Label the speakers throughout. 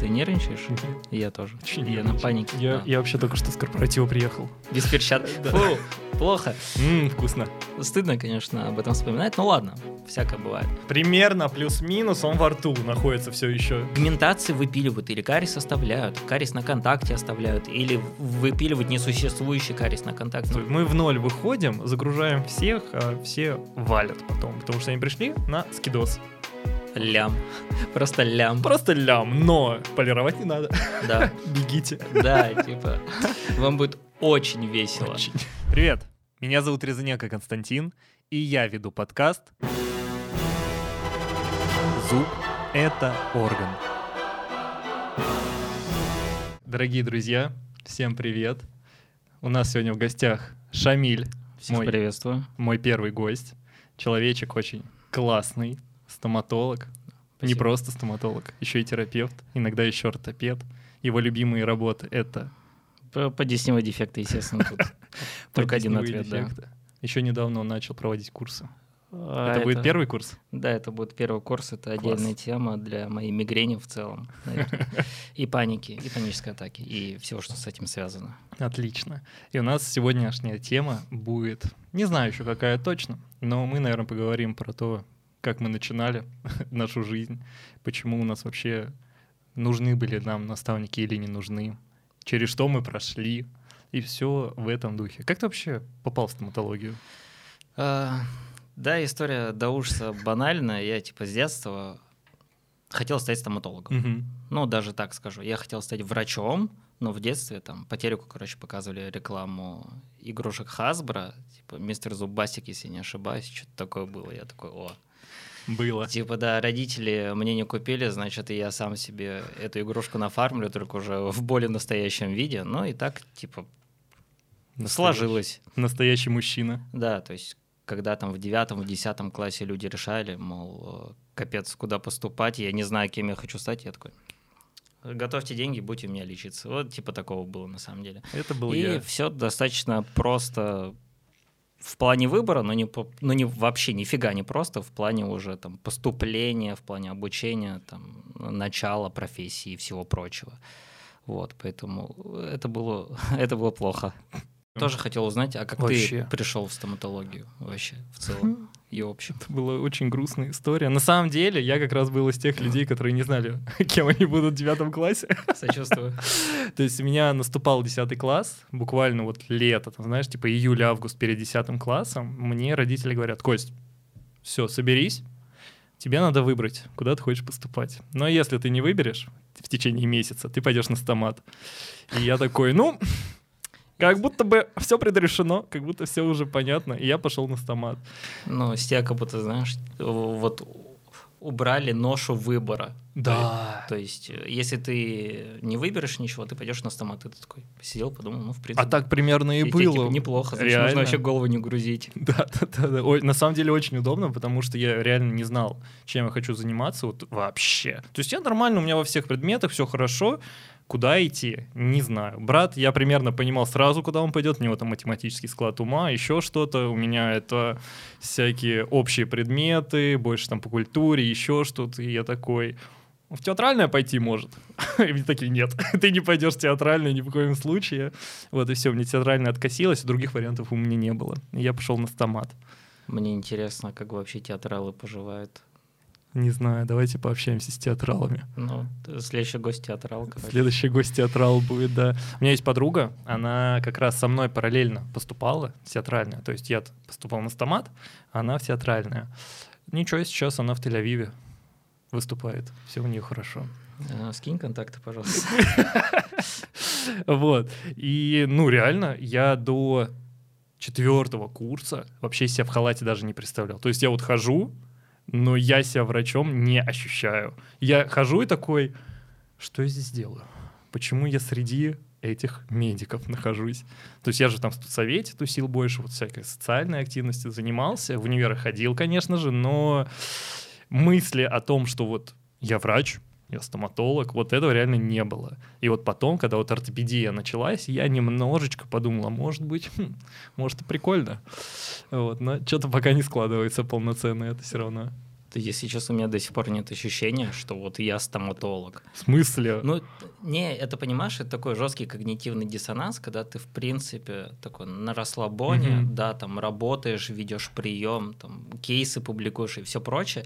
Speaker 1: Ты нервничаешь? Я тоже.
Speaker 2: Очень
Speaker 1: Я на
Speaker 2: нервничаю.
Speaker 1: панике.
Speaker 2: Я,
Speaker 1: Да.
Speaker 2: я вообще только что с корпоратива приехал.
Speaker 1: Без перчаток. Фу, плохо.
Speaker 2: Ммм, вкусно.
Speaker 1: Стыдно, конечно, об этом вспоминать. Ну ладно, всякое бывает.
Speaker 2: Примерно плюс-минус он во рту находится все еще.
Speaker 1: Пигментации выпиливают или карис оставляют, карис на контакте оставляют, или выпиливают несуществующий карис на контакте.
Speaker 2: Мы в ноль выходим, загружаем всех, а все валят потом, потому что они пришли на скидос.
Speaker 1: Лям. Просто лям.
Speaker 2: Просто лям, но полировать не надо.
Speaker 1: Да,
Speaker 2: Бегите.
Speaker 1: да, типа, вам будет очень весело.
Speaker 2: Очень. Привет, меня зовут Резаненко Константин, и я веду подкаст «Зуб – это орган». Дорогие друзья, всем привет. У нас сегодня в гостях Шамиль,
Speaker 1: Всех
Speaker 2: Мой.
Speaker 1: приветствую.
Speaker 2: мой первый гость. Человечек очень классный, стоматолог. Не
Speaker 1: Спасибо.
Speaker 2: просто стоматолог, еще и терапевт, иногда еще ортопед. Его любимые работы — это
Speaker 1: По, по дефекты, естественно, тут только один ответ, да.
Speaker 2: Еще недавно он начал проводить курсы.
Speaker 1: А
Speaker 2: это будет первый курс?
Speaker 1: Да, это будет первый курс, это
Speaker 2: Класс.
Speaker 1: отдельная тема для моей мигрени в целом. наверное. И паники, и панической атаки, и всего, что с этим связано.
Speaker 2: Отлично. И у нас сегодняшняя тема будет, не знаю еще какая точно, но мы, наверное, поговорим про то, как мы начинали нашу жизнь, почему у нас вообще нужны были нам наставники или не нужны, через что мы прошли, и все в этом духе. Как ты вообще попал в стоматологию?
Speaker 1: А, Да, история до ужаса банальная. Я типа с детства хотел стать стоматологом.
Speaker 2: Мгм.
Speaker 1: Ну, даже так скажу. Я хотел стать врачом, но в детстве там по телеку, короче, показывали рекламу игрушек Hasbro, типа мистер Зубастик, если не ошибаюсь, что-то такое было. Я такой, о.
Speaker 2: Было.
Speaker 1: Типа, да, родители мне не купили, значит, и я сам себе эту игрушку нафармлю, только уже в более настоящем виде. Ну и так, типа,
Speaker 2: Настоящий-
Speaker 1: сложилось.
Speaker 2: Настоящий мужчина.
Speaker 1: Да, то есть, когда там в девятом, в десятом классе люди решали, мол, э, капец, куда поступать, я не знаю, кем я хочу стать, я такой, готовьте деньги, будьте у меня лечиться. Вот типа такого было на самом деле.
Speaker 2: Это был
Speaker 1: И
Speaker 2: я.
Speaker 1: все достаточно просто в плане выбора, но не, но не вообще нифига не просто, в плане уже там поступления, в плане обучения, там, начала профессии и всего прочего. Вот, поэтому это было, это было плохо. Тоже хотел узнать, а как
Speaker 2: Вообще.
Speaker 1: ты пришел в стоматологию вообще в целом и в общем?
Speaker 2: Это была очень грустная история. На самом деле, я как раз был из тех людей, которые не знали, кем они будут в девятом классе.
Speaker 1: Сочувствую.
Speaker 2: То есть у меня наступал 10 класс, буквально вот лето, там, знаешь, типа июль-август перед 10 классом, мне родители говорят, Кость, все, соберись, тебе надо выбрать, куда ты хочешь поступать. Но если ты не выберешь в течение месяца, ты пойдешь на стомат. И я такой, ну, как будто бы все предрешено, как будто все уже понятно, и я пошел на стомат.
Speaker 1: Ну, с тебя как будто, знаешь, вот убрали ношу выбора.
Speaker 2: Да.
Speaker 1: То есть, э, если ты не выберешь ничего, ты пойдешь на стомат, и ты такой посидел, подумал, ну, в принципе,
Speaker 2: А так примерно и
Speaker 1: тебе, типа,
Speaker 2: было.
Speaker 1: неплохо, значит,
Speaker 2: Реально.
Speaker 1: нужно вообще голову не грузить.
Speaker 2: Да, да, да, да. Ой, на самом деле очень удобно, потому что я реально не знал, чем я хочу заниматься вот вообще. То есть я нормально, у меня во всех предметах все хорошо. Куда идти? Не знаю. Брат, я примерно понимал сразу, куда он пойдет. У него там математический склад ума, еще что-то. У меня это всякие общие предметы, больше там по культуре, еще что-то. И я такой, «Ну, в театральное пойти может. И мне такие, нет, ты не пойдешь в театральное ни в коем случае. Вот и все, мне театральное откосилось, других вариантов у меня не было. Я пошел на стомат.
Speaker 1: Мне интересно, как вообще театралы поживают.
Speaker 2: Не знаю, давайте пообщаемся с театралами.
Speaker 1: Ну, следующий гость театрал, короче.
Speaker 2: Следующий гость театрал будет, да. У меня есть подруга, она как раз со мной параллельно поступала в театральное. То есть я поступал на стомат, а она в театральное. Ничего, сейчас она в Тель-Авиве выступает. Все у нее хорошо.
Speaker 1: Э, Скинь контакты, пожалуйста.
Speaker 2: Вот. И, ну, реально, я до четвертого курса вообще себя в халате даже не представлял. То есть я вот хожу, но я себя врачом не ощущаю. Я хожу и такой, что я здесь делаю? Почему я среди этих медиков нахожусь? То есть я же там в студсовете тусил больше, вот всякой социальной активностью занимался, в универ ходил, конечно же, но мысли о том, что вот я врач, я стоматолог, вот этого реально не было. И вот потом, когда вот ортопедия началась, я немножечко подумал, а может быть, хм, может и прикольно. Вот, но что-то пока не складывается полноценно это все равно.
Speaker 1: Да, если честно, у меня до сих пор нет ощущения, что вот я стоматолог.
Speaker 2: В смысле?
Speaker 1: Ну, не, это, понимаешь, это такой жесткий когнитивный диссонанс, когда ты, в принципе, такой на расслабоне,
Speaker 2: Мгм.
Speaker 1: да, там работаешь, ведешь прием, там кейсы публикуешь и все прочее,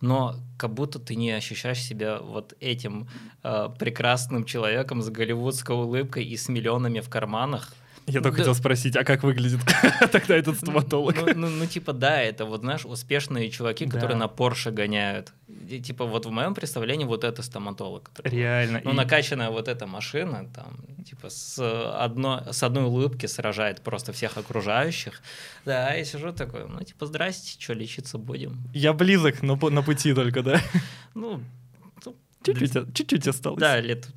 Speaker 1: но как будто ты не ощущаешь себя вот этим э, прекрасным человеком с голливудской улыбкой и с миллионами в карманах.
Speaker 2: Я только
Speaker 1: Да.
Speaker 2: хотел спросить, а как выглядит тогда этот стоматолог?
Speaker 1: Ну, ну, ну, типа, да, это вот, знаешь, успешные чуваки, которые
Speaker 2: Да.
Speaker 1: на Порше гоняют. И, типа, вот в моем представлении вот это стоматолог.
Speaker 2: Реально.
Speaker 1: Ну,
Speaker 2: И-
Speaker 1: накачанная вот эта машина, там, типа, с, одной, с одной улыбки сражает просто всех окружающих. Да, я сижу такой, ну, типа, здрасте, что, лечиться будем?
Speaker 2: Я близок, но на пути только, да?
Speaker 1: Ну, ну,
Speaker 2: Чуть-чуть, чуть-чуть осталось.
Speaker 1: да, лет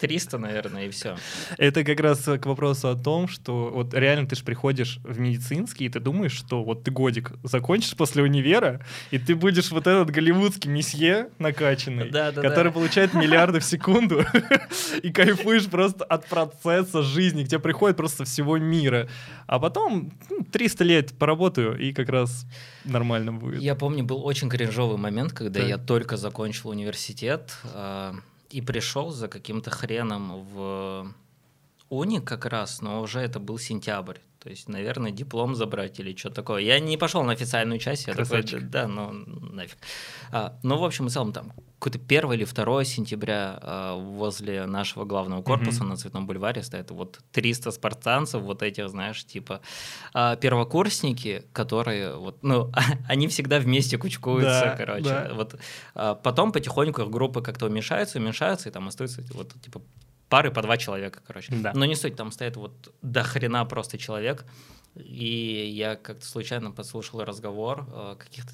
Speaker 1: 300, наверное, и все.
Speaker 2: Это как раз к вопросу о том, что вот реально ты же приходишь в медицинский, и ты думаешь, что вот ты годик закончишь после универа, и ты будешь вот этот голливудский месье накачанный,
Speaker 1: Да, да,
Speaker 2: который
Speaker 1: да.
Speaker 2: получает миллиарды в секунду, и кайфуешь просто от процесса жизни, где приходит просто всего мира. А потом ну, 300 лет поработаю, и как раз нормально будет.
Speaker 1: Я помню, был очень кринжовый момент, когда я только закончил университет э, и пришел за каким-то хреном в уни как раз, но уже это был сентябрь. То есть, наверное, диплом забрать или что такое. Я не пошел на официальную часть, я такой,
Speaker 2: Красавчик.
Speaker 1: да, ну нафиг. А, ну, в общем и целом, там какое-то 1 или 2 сентября а, возле нашего главного корпуса
Speaker 2: Мгм.
Speaker 1: на Цветном бульваре стоят вот 300 спартанцев, вот этих, знаешь, типа а, первокурсники, которые вот, ну, они всегда вместе кучкуются,
Speaker 2: Да,
Speaker 1: короче.
Speaker 2: да.
Speaker 1: Вот а, потом потихоньку их группы как-то уменьшаются, уменьшаются, и там остаются вот типа пары по два человека, короче.
Speaker 2: Да.
Speaker 1: Но не суть, там стоит вот до хрена просто человек, и я как-то случайно подслушал разговор э, каких-то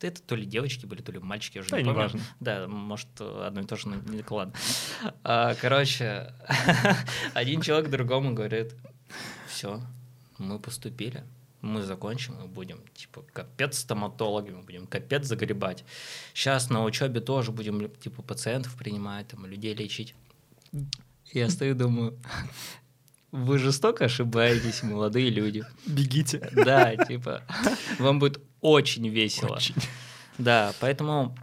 Speaker 1: это то ли девочки были, то ли мальчики, я уже
Speaker 2: Да,
Speaker 1: не помню.
Speaker 2: неважно.
Speaker 1: Да, может, одно и то же, но не ладно. А, Короче, один человек другому говорит, все, мы поступили, мы закончим, мы будем, типа, капец стоматологами, будем капец загребать. Сейчас на учебе тоже будем, типа, пациентов принимать, там, людей лечить. Я стою думаю, вы жестоко ошибаетесь, молодые люди.
Speaker 2: Бегите.
Speaker 1: Да, типа, вам будет очень весело.
Speaker 2: Очень.
Speaker 1: Да, поэтому,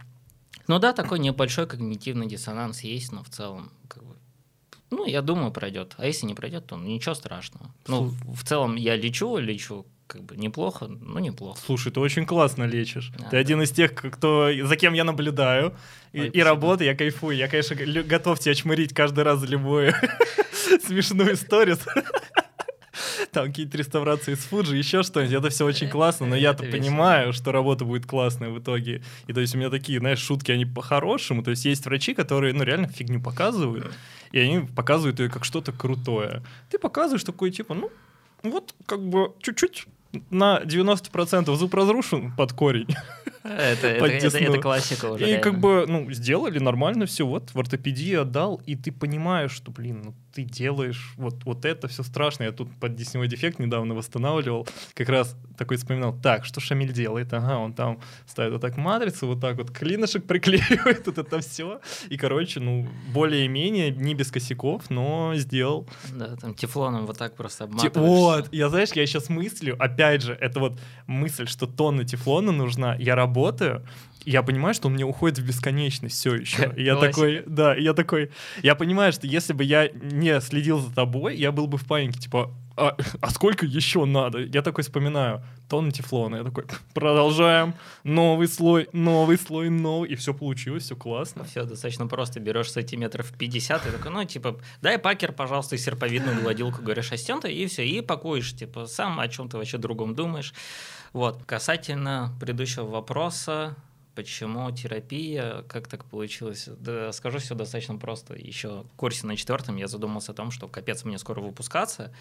Speaker 1: ну да, такой небольшой когнитивный диссонанс есть, но в целом, как бы, ну, я думаю, пройдет. А если не пройдет, то ничего страшного. Ну, в целом, я лечу, лечу, как бы неплохо, ну, неплохо.
Speaker 2: Слушай, ты очень классно лечишь.
Speaker 1: Да,
Speaker 2: ты
Speaker 1: да.
Speaker 2: один из тех, кто, за кем я наблюдаю. И,
Speaker 1: Ой,
Speaker 2: и
Speaker 1: спасибо.
Speaker 2: работаю, я кайфую. Я, конечно, готов тебя чмырить каждый раз за любую смешную историю. Там какие-то реставрации с Фуджи, еще что-нибудь. Это все очень классно, но я-то понимаю, что работа будет классная в итоге. И то есть у меня такие, знаешь, шутки, они по-хорошему. То есть есть врачи, которые, ну, реально фигню показывают, и они показывают ее как что-то крутое. Ты показываешь такой, типа, ну, вот как бы чуть-чуть на 90% зуб разрушен под корень.
Speaker 1: Это, это, это- классика уже.
Speaker 2: И
Speaker 1: реально.
Speaker 2: как бы, ну, сделали нормально все, вот в ортопедии отдал, и ты понимаешь, что, блин, ну ты делаешь вот, вот это все страшно. Я тут под десневой дефект недавно восстанавливал, как раз такой вспоминал, так, что Шамиль делает? Ага, он там ставит вот так матрицу, вот так вот клинышек приклеивает, вот это все. И, короче, ну, более-менее, не без косяков, но сделал.
Speaker 1: Да, там тефлоном вот так просто
Speaker 2: Те-
Speaker 1: обматываешь.
Speaker 2: Вот, я знаешь, я сейчас мыслю, опять же, это вот мысль, что тонна тефлона нужна. Я работаю, и я понимаю, что он мне уходит в бесконечность все еще. И я
Speaker 1: Классика.
Speaker 2: такой, да, я такой, я понимаю, что если бы я не следил за тобой, я был бы в панике, типа, а, а сколько еще надо? Я такой вспоминаю, тонна тефлона. Я такой, продолжаем, новый слой, новый слой, новый. И все получилось, все классно.
Speaker 1: Все достаточно просто. Берешь сантиметров 50 и такой, ну, типа, дай пакер, пожалуйста, и серповидную гладилку, говоришь, стен и все, и пакуешь, типа, сам о чем-то вообще другом думаешь. Вот. Касательно предыдущего вопроса, почему терапия, как так получилось? Да, скажу все достаточно просто. Еще в курсе на четвертом я задумался о том, что капец мне скоро выпускаться,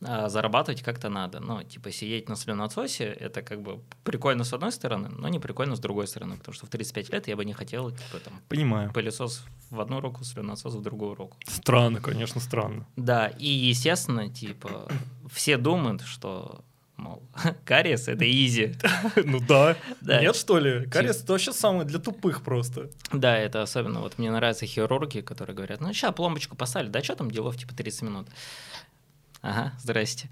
Speaker 1: а зарабатывать как-то надо. Ну, типа, сидеть на слюноотсосе, это как бы прикольно с одной стороны, но не прикольно с другой стороны, потому что в 35 лет я бы не хотел, типа, там,
Speaker 2: Понимаю.
Speaker 1: пылесос в одну руку, слюноотсос в другую руку.
Speaker 2: Странно, конечно, странно.
Speaker 1: Да, и, естественно, типа, все думают, что, мол, кариес — это изи.
Speaker 2: Ну да.
Speaker 1: Да.
Speaker 2: Нет, что ли? Кариес это вообще самое для тупых просто.
Speaker 1: Да, это особенно, вот мне нравятся хирурги, которые говорят, ну, сейчас пломбочку поставили, да что там делов, типа, 30 минут. Ага, здрасте.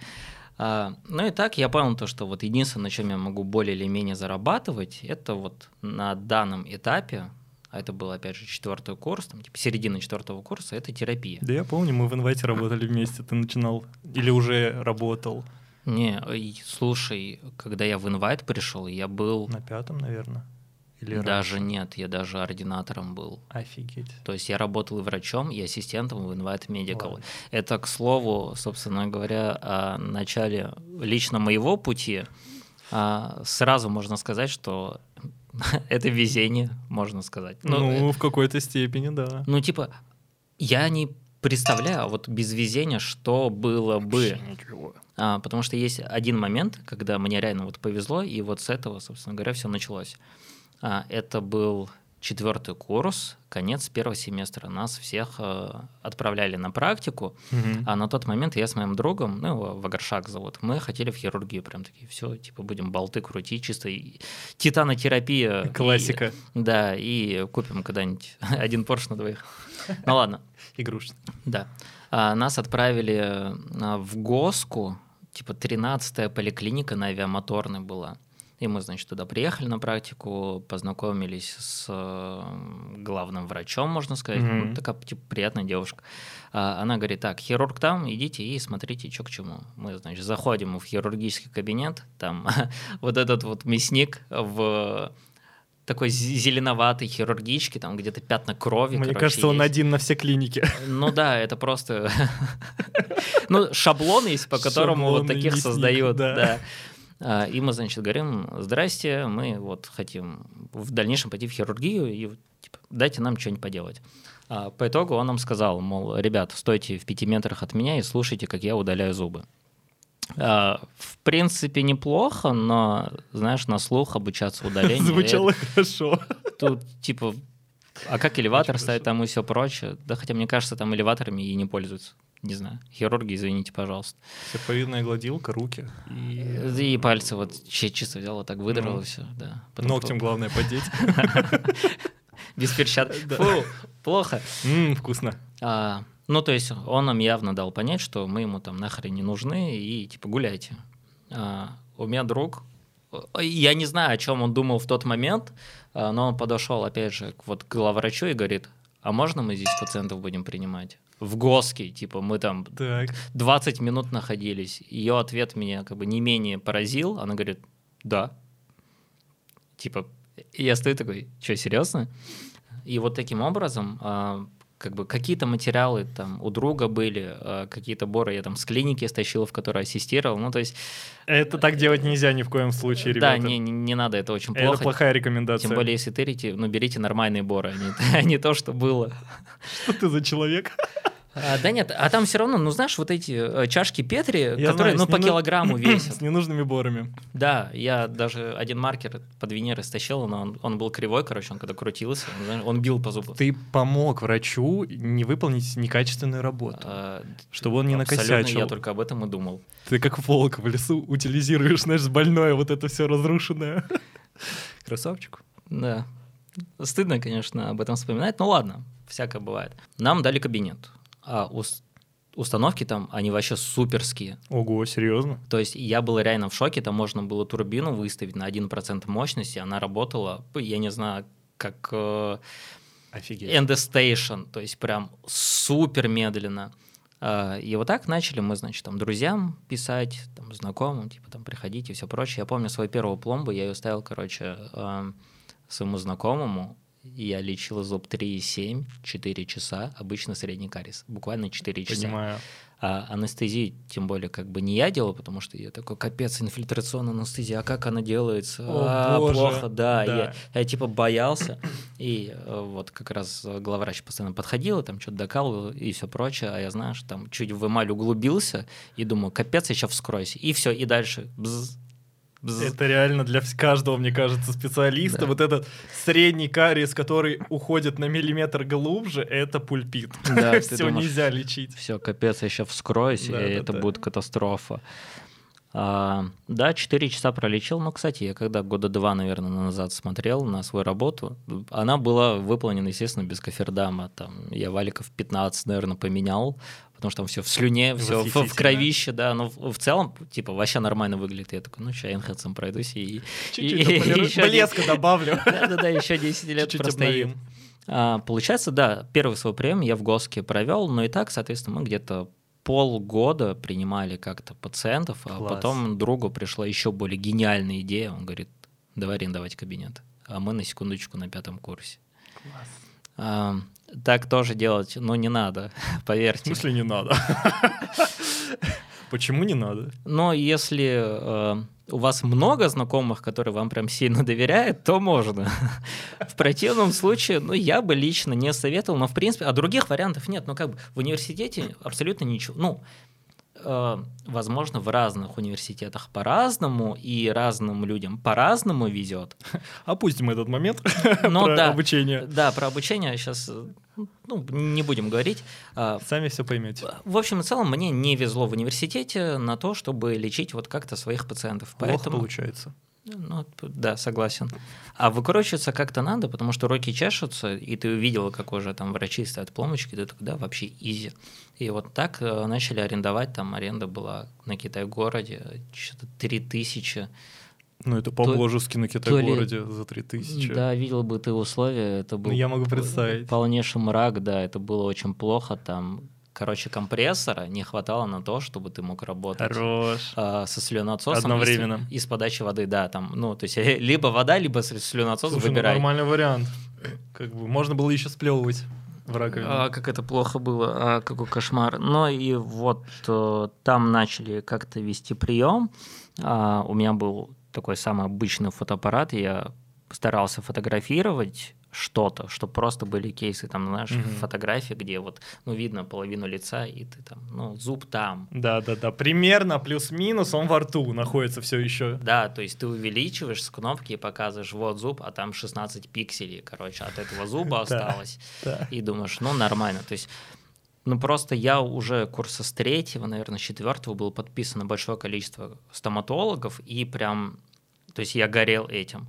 Speaker 1: А, ну и так я понял то, что вот единственное, на чем я могу более или менее зарабатывать, это вот на данном этапе, а это был, опять же, четвертый курс, там, типа середина четвертого курса, это терапия.
Speaker 2: Да я помню, мы в инвайте работали вместе, ты начинал или уже работал?
Speaker 1: Не, слушай, когда я в инвайт пришел, я был...
Speaker 2: На пятом, наверное.
Speaker 1: Или даже раньше? нет, я даже ординатором был.
Speaker 2: Офигеть.
Speaker 1: То есть я работал и врачом, и ассистентом в Invite Medical. Ладно. Это, к слову, собственно говоря, о начале лично моего пути. А, сразу можно сказать, что это везение, можно сказать.
Speaker 2: Ну, ну в какой-то степени, да.
Speaker 1: Ну, типа, я не представляю, вот без везения, что было бы. А, потому что есть один момент, когда мне реально вот повезло, и вот с этого, собственно говоря, все началось. А, это был четвертый курс, конец первого семестра. Нас всех э, отправляли на практику, угу. а на тот момент я с моим другом, ну, его Вагаршак зовут, мы хотели в хирургию прям такие, все, типа, будем болты крутить, чисто титанотерапия.
Speaker 2: Классика.
Speaker 1: И, да, и купим когда-нибудь один Порш на двоих. Ну ладно.
Speaker 2: Игрушечный.
Speaker 1: Да. А, нас отправили а, в ГОСКу, типа 13-я поликлиника на авиамоторной была. И мы, значит, туда приехали на практику, познакомились с главным врачом, можно сказать. Mm-hmm. Ну, такая типа, приятная девушка. А, она говорит, так, хирург там, идите и смотрите, что к чему. Мы, значит, заходим в хирургический кабинет, там вот этот вот мясник в такой зеленоватый хирургический, там где-то пятна крови.
Speaker 2: Мне короче, кажется, он один на все клиники.
Speaker 1: Ну да, это просто... Ну, шаблон есть, по которому вот таких создают. Да. А, и мы, значит, говорим, здрасте, мы вот хотим в дальнейшем пойти в хирургию и типа, дайте нам что-нибудь поделать. А, по итогу он нам сказал, мол, ребят, стойте в пяти метрах от меня и слушайте, как я удаляю зубы. А, в принципе, неплохо, но, знаешь, на слух обучаться удалению...
Speaker 2: Звучало хорошо.
Speaker 1: Тут, типа, а как элеватор ставить там и все прочее? Да хотя, мне кажется, там элеваторами и не пользуются не знаю, хирурги, извините, пожалуйста.
Speaker 2: Серповидная гладилка, руки.
Speaker 1: И, и пальцы вот чисто взял, вот так выдрал, ну, все, да.
Speaker 2: Потом Ногтем про... главное подеть.
Speaker 1: Без перчаток. Фу, плохо.
Speaker 2: Вкусно.
Speaker 1: Ну, то есть он нам явно дал понять, что мы ему там нахрен не нужны, и типа гуляйте. А, у меня друг, я не знаю, о чем он думал в тот момент, а, но он подошел, опять же, вот к главврачу и говорит, а можно мы здесь пациентов будем принимать? в Госке, типа мы там так. 20 минут находились. Ее ответ меня как бы не менее поразил. Она говорит, да. Типа, я стою такой, что, серьезно? И вот таким образом а, как бы какие-то материалы там у друга были, а, какие-то боры я там с клиники стащил, в которой ассистировал, ну то есть...
Speaker 2: Это так делать нельзя ни в коем случае, ребята.
Speaker 1: Да, не, не, не надо, это очень плохо.
Speaker 2: Это плохая рекомендация.
Speaker 1: Тем более, если тырите, ну берите нормальные боры, а не, а не то, что было.
Speaker 2: Что ты за человек?
Speaker 1: А, да нет, а там все равно, ну знаешь, вот эти э, чашки Петри, я которые знаю, ну по нену... килограмму весят.
Speaker 2: С ненужными борами.
Speaker 1: Да, я даже один маркер под Венеры стащил, но он, он был кривой, короче, он когда крутился, он, он бил по зубу.
Speaker 2: Ты помог врачу не выполнить некачественную работу, а, чтобы он не накосячил.
Speaker 1: я только об этом и думал.
Speaker 2: Ты как волк в лесу утилизируешь, знаешь, больное вот это все разрушенное. Красавчик.
Speaker 1: Да. Стыдно, конечно, об этом вспоминать, но ладно, всякое бывает. Нам дали кабинет а ус установки там, они вообще суперские.
Speaker 2: Ого, серьезно?
Speaker 1: То есть я был реально в шоке, там можно было турбину выставить на 1% мощности, она работала, я не знаю, как э,
Speaker 2: Офигеть.
Speaker 1: Station, то есть прям супер медленно. Э, и вот так начали мы, значит, там друзьям писать, там, знакомым, типа там приходите и все прочее. Я помню свою первую пломбу, я ее ставил, короче, э, своему знакомому, я лечил зуб 3,7, 4 часа, обычно средний кариес, буквально 4 часа.
Speaker 2: Понимаю.
Speaker 1: А анестезию, тем более, как бы не я делал, потому что я такой, капец, инфильтрационная анестезия, а как она делается?
Speaker 2: О,
Speaker 1: а,
Speaker 2: боже.
Speaker 1: плохо, да. да. Я, я типа боялся, и э, вот как раз главврач постоянно подходил, там что-то докалывал и все прочее, а я, знаешь, там чуть в эмаль углубился и думаю, капец, я сейчас вскроюсь. И все, и дальше бз,
Speaker 2: это реально для каждого, мне кажется, специалиста. Да. Вот этот средний кариес, который уходит на миллиметр глубже, это пульпит. Да, все нельзя лечить.
Speaker 1: Все, капец, я сейчас вскроюсь, да, и да, это да. будет катастрофа. А, да, 4 часа пролечил. Но, кстати, я когда года два, наверное, назад смотрел на свою работу, она была выполнена, естественно, без кофердама. Там, я валиков 15, наверное, поменял, потому что там все в слюне, все в, в кровище, да, но в, в целом, типа, вообще нормально выглядит. Я такой, ну, сейчас Энхедсом пройдусь и...
Speaker 2: Чуть-чуть блеска добавлю.
Speaker 1: Да-да-да, еще 10 лет простоим. А, получается, да, первый свой прием я в ГОСКе провел, но и так, соответственно, мы где-то полгода принимали как-то пациентов, а
Speaker 2: Класс.
Speaker 1: потом другу пришла еще более гениальная идея, он говорит, давай арендовать кабинет. А мы на секундочку на пятом курсе. А, так тоже делать, ну, не надо,
Speaker 2: В
Speaker 1: поверьте.
Speaker 2: смысле не надо? Почему не надо?
Speaker 1: Но если э, у вас много знакомых, которые вам прям сильно доверяют, то можно. В противном случае, ну, я бы лично не советовал, но, в принципе, а других вариантов нет. Ну, как бы в университете абсолютно ничего. Ну, возможно, в разных университетах по-разному, и разным людям по-разному везет.
Speaker 2: Опустим этот момент
Speaker 1: Ну,
Speaker 2: про
Speaker 1: да.
Speaker 2: обучение.
Speaker 1: Да, про обучение сейчас ну, не будем говорить. А,
Speaker 2: Сами все поймете.
Speaker 1: В общем и целом, мне не везло в университете на то, чтобы лечить вот как-то своих пациентов. Поэтому,
Speaker 2: получается.
Speaker 1: ну, да, согласен. А выкручиваться как-то надо, потому что руки чешутся, и ты увидела, как уже там врачи ставят пломочки, ты такой, да, вообще изи. И вот так э, начали арендовать, там аренда была на Китай-городе, что-то 3000.
Speaker 2: Ну, это по-божески на Китай-городе за 3000.
Speaker 1: Да, видел бы ты условия, это был
Speaker 2: Ну, я могу представить.
Speaker 1: полнейший мрак, да, это было очень плохо, там, короче, компрессора не хватало на то, чтобы ты мог работать.
Speaker 2: Хорош.
Speaker 1: а, со слюноотсосом
Speaker 2: Одновременно.
Speaker 1: И, с, и с подачей воды, да, там, ну, то есть либо вода, либо слюноотсос
Speaker 2: Слушай, ну,
Speaker 1: выбирай.
Speaker 2: нормальный вариант. Как бы можно было еще сплевывать в раковину.
Speaker 1: А, как это плохо было, а, какой кошмар. Ну и вот э, там начали как-то вести прием. А, у меня был такой самый обычный фотоаппарат, я старался фотографировать что-то, чтобы просто были кейсы, там, знаешь,
Speaker 2: Мгм.
Speaker 1: фотографии, где вот, ну, видно половину лица, и ты там, ну, зуб там,
Speaker 2: Да, да, да. Примерно плюс-минус он во рту находится все еще.
Speaker 1: Да, то есть ты увеличиваешь с кнопки и показываешь вот зуб, а там 16 пикселей, короче, от этого зуба осталось. И думаешь, ну нормально. То есть, ну просто я уже курса с третьего, наверное, с четвертого был подписано большое количество стоматологов, и прям, то есть я горел этим.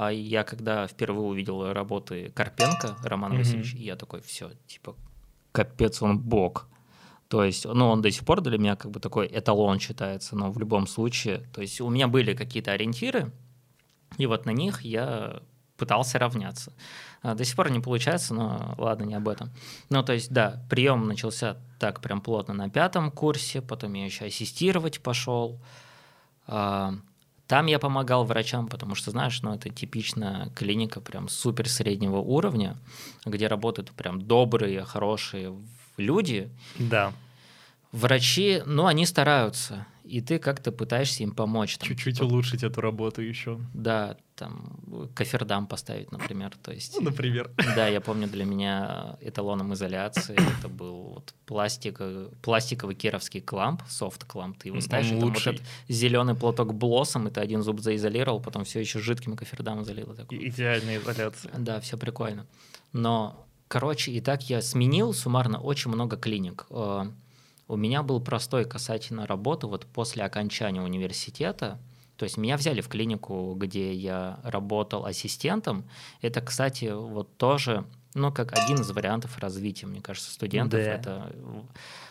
Speaker 1: А я когда впервые увидел работы Карпенко Романа
Speaker 2: Мгм.
Speaker 1: Васильевича, я такой, все, типа, капец он бог. То есть, ну, он до сих пор для меня как бы такой эталон считается, но в любом случае, то есть у меня были какие-то ориентиры, и вот на них я пытался равняться. А, До сих пор не получается, но ладно, не об этом. Ну, то есть, да, прием начался так прям плотно на пятом курсе, потом я еще ассистировать пошел. Там я помогал врачам, потому что, знаешь, ну, это типичная клиника прям супер среднего уровня, где работают прям добрые, хорошие люди,
Speaker 2: Да.
Speaker 1: Врачи, ну, они стараются, и ты как-то пытаешься им помочь. там,
Speaker 2: Чуть-чуть
Speaker 1: типа,
Speaker 2: улучшить эту работу еще.
Speaker 1: Да, там, кофердам поставить, например, то есть...
Speaker 2: Ну, например.
Speaker 1: Да, я помню, для меня эталоном изоляции это был вот пластик, пластиковый кировский кламп, софт кламп. Ты его ставишь, там вот этот зеленый платок блоссом, и ты один зуб заизолировал, потом все еще жидким кофердам залил. такой,
Speaker 2: Идеальная изоляция.
Speaker 1: да, все прикольно. Но, короче, и так я сменил суммарно очень много клиник. У меня был простой касательно работы вот после окончания университета. То есть меня взяли в клинику, где я работал ассистентом. Это, кстати, вот тоже, ну, как один из вариантов развития, мне кажется, студентов.
Speaker 2: Да.
Speaker 1: Это...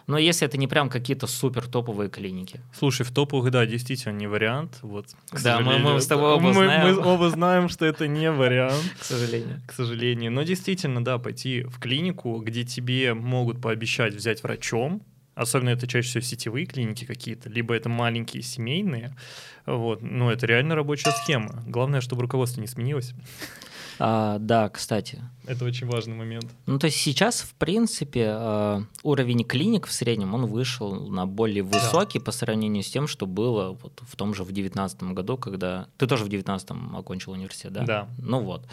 Speaker 1: Но если это не прям какие-то супер топовые клиники.
Speaker 2: Слушай, в топовых, да, действительно не вариант. Вот,
Speaker 1: Да, мы- мы с тобой оба
Speaker 2: мы,
Speaker 1: знаем.
Speaker 2: мы оба знаем, что это не вариант.
Speaker 1: К сожалению.
Speaker 2: К сожалению. Но действительно, да, пойти в клинику, где тебе могут пообещать взять врачом, особенно это чаще всего сетевые клиники какие-то, либо это маленькие семейные, вот, ну, это реально рабочая схема. Главное, чтобы руководство не сменилось.
Speaker 1: А, да, кстати,
Speaker 2: Это очень важный момент.
Speaker 1: Ну, то есть сейчас, в принципе, э, уровень клиник в среднем, он вышел на более высокий по сравнению с тем, что было вот в том же в 2019 году, когда... Ты тоже в 2019 окончил университет, да?
Speaker 2: Да.
Speaker 1: Ну вот.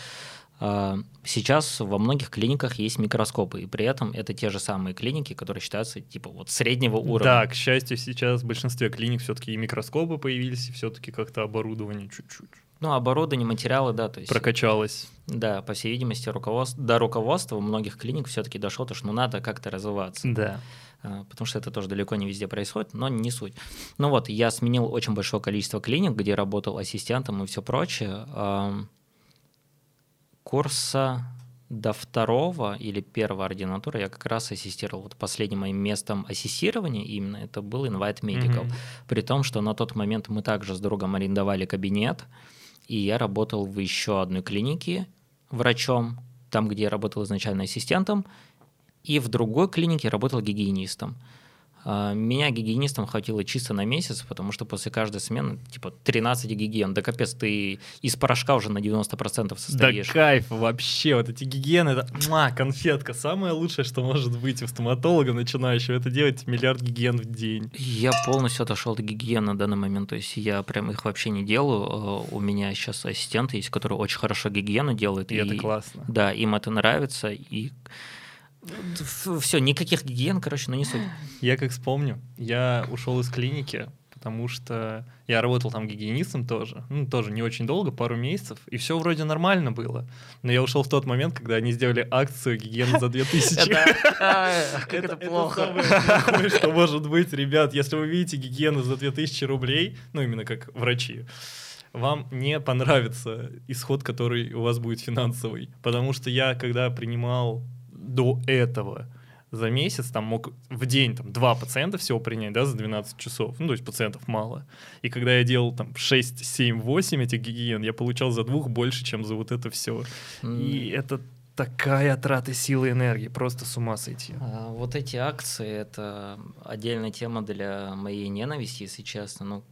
Speaker 1: А, Сейчас во многих клиниках есть микроскопы, и при этом это те же самые клиники, которые считаются типа вот среднего уровня.
Speaker 2: Да, к счастью, сейчас в большинстве клиник все-таки и микроскопы появились, и все-таки как-то оборудование чуть-чуть
Speaker 1: Ну, оборудование, материалы, да, то есть...
Speaker 2: прокачалось.
Speaker 1: Да, по всей видимости, руководство, до руководства у многих клиник все-таки дошло, то, что ну, надо как-то развиваться.
Speaker 2: Да.
Speaker 1: А, потому что это тоже далеко не везде происходит, но не суть. Ну вот, я сменил очень большое количество клиник, где работал ассистентом и все прочее. Курса до второго или первого ординатуры я как раз ассистировал. Вот последним моим местом ассистирования именно это был Invite Medical.
Speaker 2: Мгм.
Speaker 1: При том, что на тот момент мы также с другом арендовали кабинет, и я работал в еще одной клинике врачом, там, где я работал изначально ассистентом, и в другой клинике работал гигиенистом. А, Меня гигиенистом хватило чисто на месяц, потому что после каждой смены, типа, 13 гигиен. Да капец, ты из порошка уже на 90%
Speaker 2: Да
Speaker 1: состоишь.
Speaker 2: кайф вообще, вот эти гигиены, это муа, конфетка, самое лучшее, что может быть у стоматолога начинающего, это делать миллиард гигиен в день.
Speaker 1: Я полностью отошел от гигиены на данный момент, то есть я прям их вообще не делаю. Э, У меня сейчас ассистенты есть, которые очень хорошо гигиену делают.
Speaker 2: И это классно.
Speaker 1: Да, им это нравится, и все, никаких гигиен, короче, ну не суть.
Speaker 2: Я как вспомню, я ушел из клиники, потому что я работал там гигиенистом тоже, ну, тоже не очень долго, пару месяцев, и все вроде нормально было. Но я ушел в тот момент, когда они сделали акцию гигиены за 2000.
Speaker 1: Как это плохо.
Speaker 2: что может быть, ребят, если вы видите гигиену за 2000 рублей, ну именно как врачи, вам не понравится исход, который у вас будет финансовый. Потому что я, когда принимал до этого за месяц, там мог в день там, два пациента всего принять, да, за 12 часов. Ну, то есть пациентов мало. И когда я делал там 6, 7, 8 этих гигиен, я получал за двух больше, чем за вот это все. И это такая трата силы и энергии, просто с ума сойти.
Speaker 1: А, Вот эти акции — это отдельная тема для моей ненависти, если честно. Ну,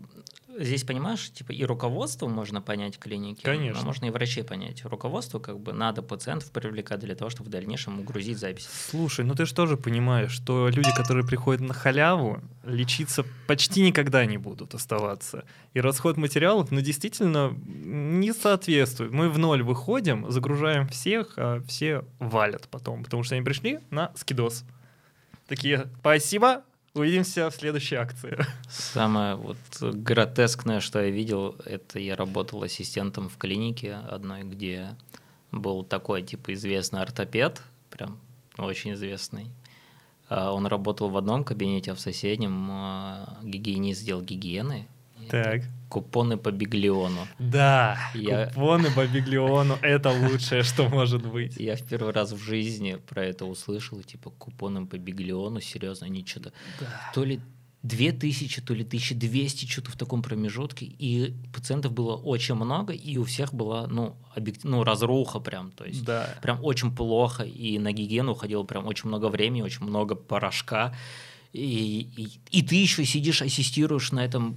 Speaker 1: здесь, понимаешь, типа и руководство можно понять клиники,
Speaker 2: Конечно.
Speaker 1: а можно и врачей понять. Руководству как бы надо пациентов привлекать для того, чтобы в дальнейшем угрузить запись.
Speaker 2: Слушай, ну ты же тоже понимаешь, что люди, которые приходят на халяву, лечиться почти никогда не будут оставаться. И расход материалов, ну, действительно не соответствует. Мы в ноль выходим, загружаем всех, а все валят потом, потому что они пришли на скидос. Такие, спасибо, увидимся в следующей акции.
Speaker 1: Самое вот гротескное, что я видел, это я работал ассистентом в клинике одной, где был такой, типа, известный ортопед, прям очень известный. А, Он работал в одном кабинете, а в соседнем а, гигиенист сделал гигиены.
Speaker 2: Так.
Speaker 1: Купоны по биглиону.
Speaker 2: Да,
Speaker 1: Я-
Speaker 2: купоны по Биглиону — это лучшее, что может быть.
Speaker 1: Я в первый раз в жизни про это услышал, типа, купоны по биглиону, серьезно, они что-то... То ли 2000, то ли 1200, что-то в таком промежутке, и пациентов было очень много, и у всех была, ну, объектив... ну разруха прям, то есть
Speaker 2: Да.
Speaker 1: прям очень плохо, и на гигиену уходило прям очень много времени, очень много порошка, и, и, и ты еще сидишь, ассистируешь на этом,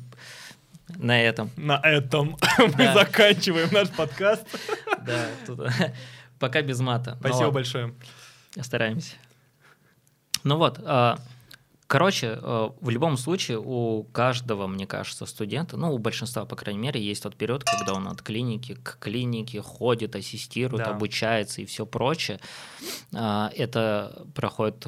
Speaker 1: на этом,
Speaker 2: На этом мы заканчиваем наш подкаст.
Speaker 1: да, пока без мата. Ну
Speaker 2: Спасибо большое.
Speaker 1: Стараемся. Ну вот, а, короче, а, в любом случае у каждого, мне кажется, студента, ну, у большинства, по крайней мере, есть тот период, когда он от клиники к клинике ходит, ассистирует,
Speaker 2: Да.
Speaker 1: обучается и все прочее. А, Это проходит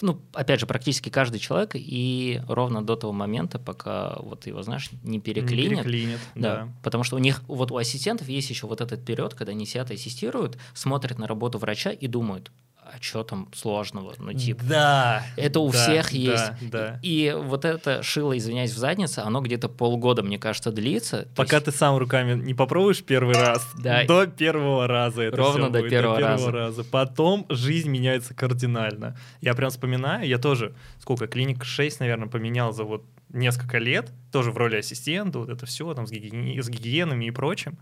Speaker 1: ну, опять же, практически каждый человек, и ровно до того момента, пока вот его, знаешь, не переклинит,
Speaker 2: Не переклинит,
Speaker 1: да.
Speaker 2: да.
Speaker 1: Потому что у них, вот у ассистентов есть еще вот этот период, когда они сидят ассистируют, смотрят на работу врача и думают, а что там сложного? Ну, типа,
Speaker 2: Да.
Speaker 1: это у
Speaker 2: да,
Speaker 1: всех
Speaker 2: да,
Speaker 1: есть.
Speaker 2: Да.
Speaker 1: И вот это шило, извиняюсь, в заднице, оно где-то полгода, мне кажется, длится.
Speaker 2: Пока
Speaker 1: есть-
Speaker 2: ты сам руками не попробуешь первый раз,
Speaker 1: Да.
Speaker 2: до первого раза это
Speaker 1: Ровно до
Speaker 2: будет,
Speaker 1: первого раза.
Speaker 2: раза. Потом жизнь меняется кардинально. Я прям вспоминаю, я тоже, сколько, клиник 6, наверное, поменял за вот несколько лет, тоже в роли ассистента, вот это все, там, с, гигиени- с гигиенами и прочим.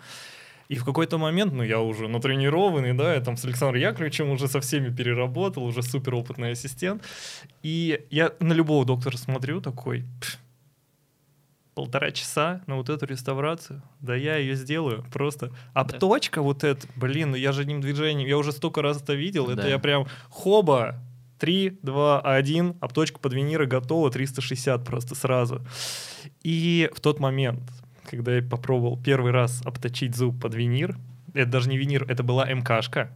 Speaker 2: И в какой-то момент, ну, я уже натренированный, да, я там с Александром Яковлевичем уже со всеми переработал, уже суперопытный ассистент. И я на любого доктора смотрю такой, «Пф, полтора часа на вот эту реставрацию, да я ее сделаю просто. Обточка вот эта, блин, ну я же одним движением, я уже столько раз это видел, это
Speaker 1: Да.
Speaker 2: я прям хоба, 3, 2, 1, обточка под виниры готова, 360 просто сразу. И в тот момент, когда я попробовал первый раз обточить зуб под винир, это даже не винир, это была МКшка.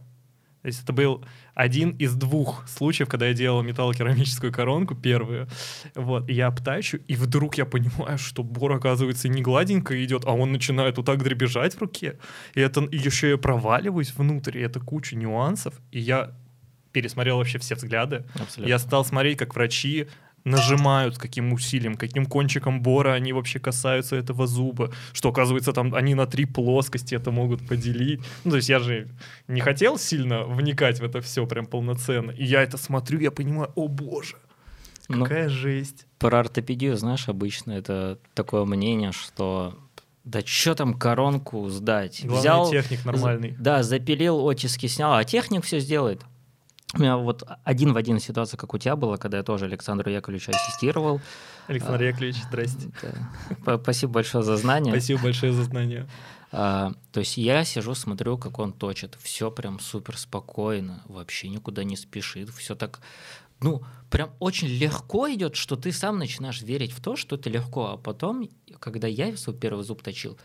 Speaker 2: То есть это был один из двух случаев, когда я делал металлокерамическую коронку первую. Вот, и я обтачу, и вдруг я понимаю, что бор, оказывается, не гладенько идет, а он начинает вот так дребезжать в руке. И это и еще я проваливаюсь внутрь, и это куча нюансов. И я пересмотрел вообще все взгляды.
Speaker 1: Абсолютно.
Speaker 2: Я стал смотреть, как врачи нажимают, с каким усилием, каким кончиком бора они вообще касаются этого зуба, что, оказывается, там они на три плоскости это могут поделить. Ну, то есть я же не хотел сильно вникать в это все прям полноценно. И я это смотрю, я понимаю, о боже,
Speaker 1: Ну,
Speaker 2: какая жесть.
Speaker 1: Про ортопедию, знаешь, обычно это такое мнение, что да что там коронку сдать?
Speaker 2: Главное,
Speaker 1: Взял,
Speaker 2: техник нормальный.
Speaker 1: Да, запилил, оттиски снял, а техник все сделает. У меня вот один в один ситуация, как у тебя была, когда я тоже Александру Яковлевича ассистировал.
Speaker 2: Александр Яковлевич, здрасте.
Speaker 1: Да. Спасибо большое за знание.
Speaker 2: Спасибо большое за знание.
Speaker 1: А, то есть я сижу, смотрю, как он точит. Все прям супер спокойно, вообще никуда не спешит. Все так, ну, прям очень легко идет, что ты сам начинаешь верить в то, что это легко. А потом, когда я свой первый зуб точил, а,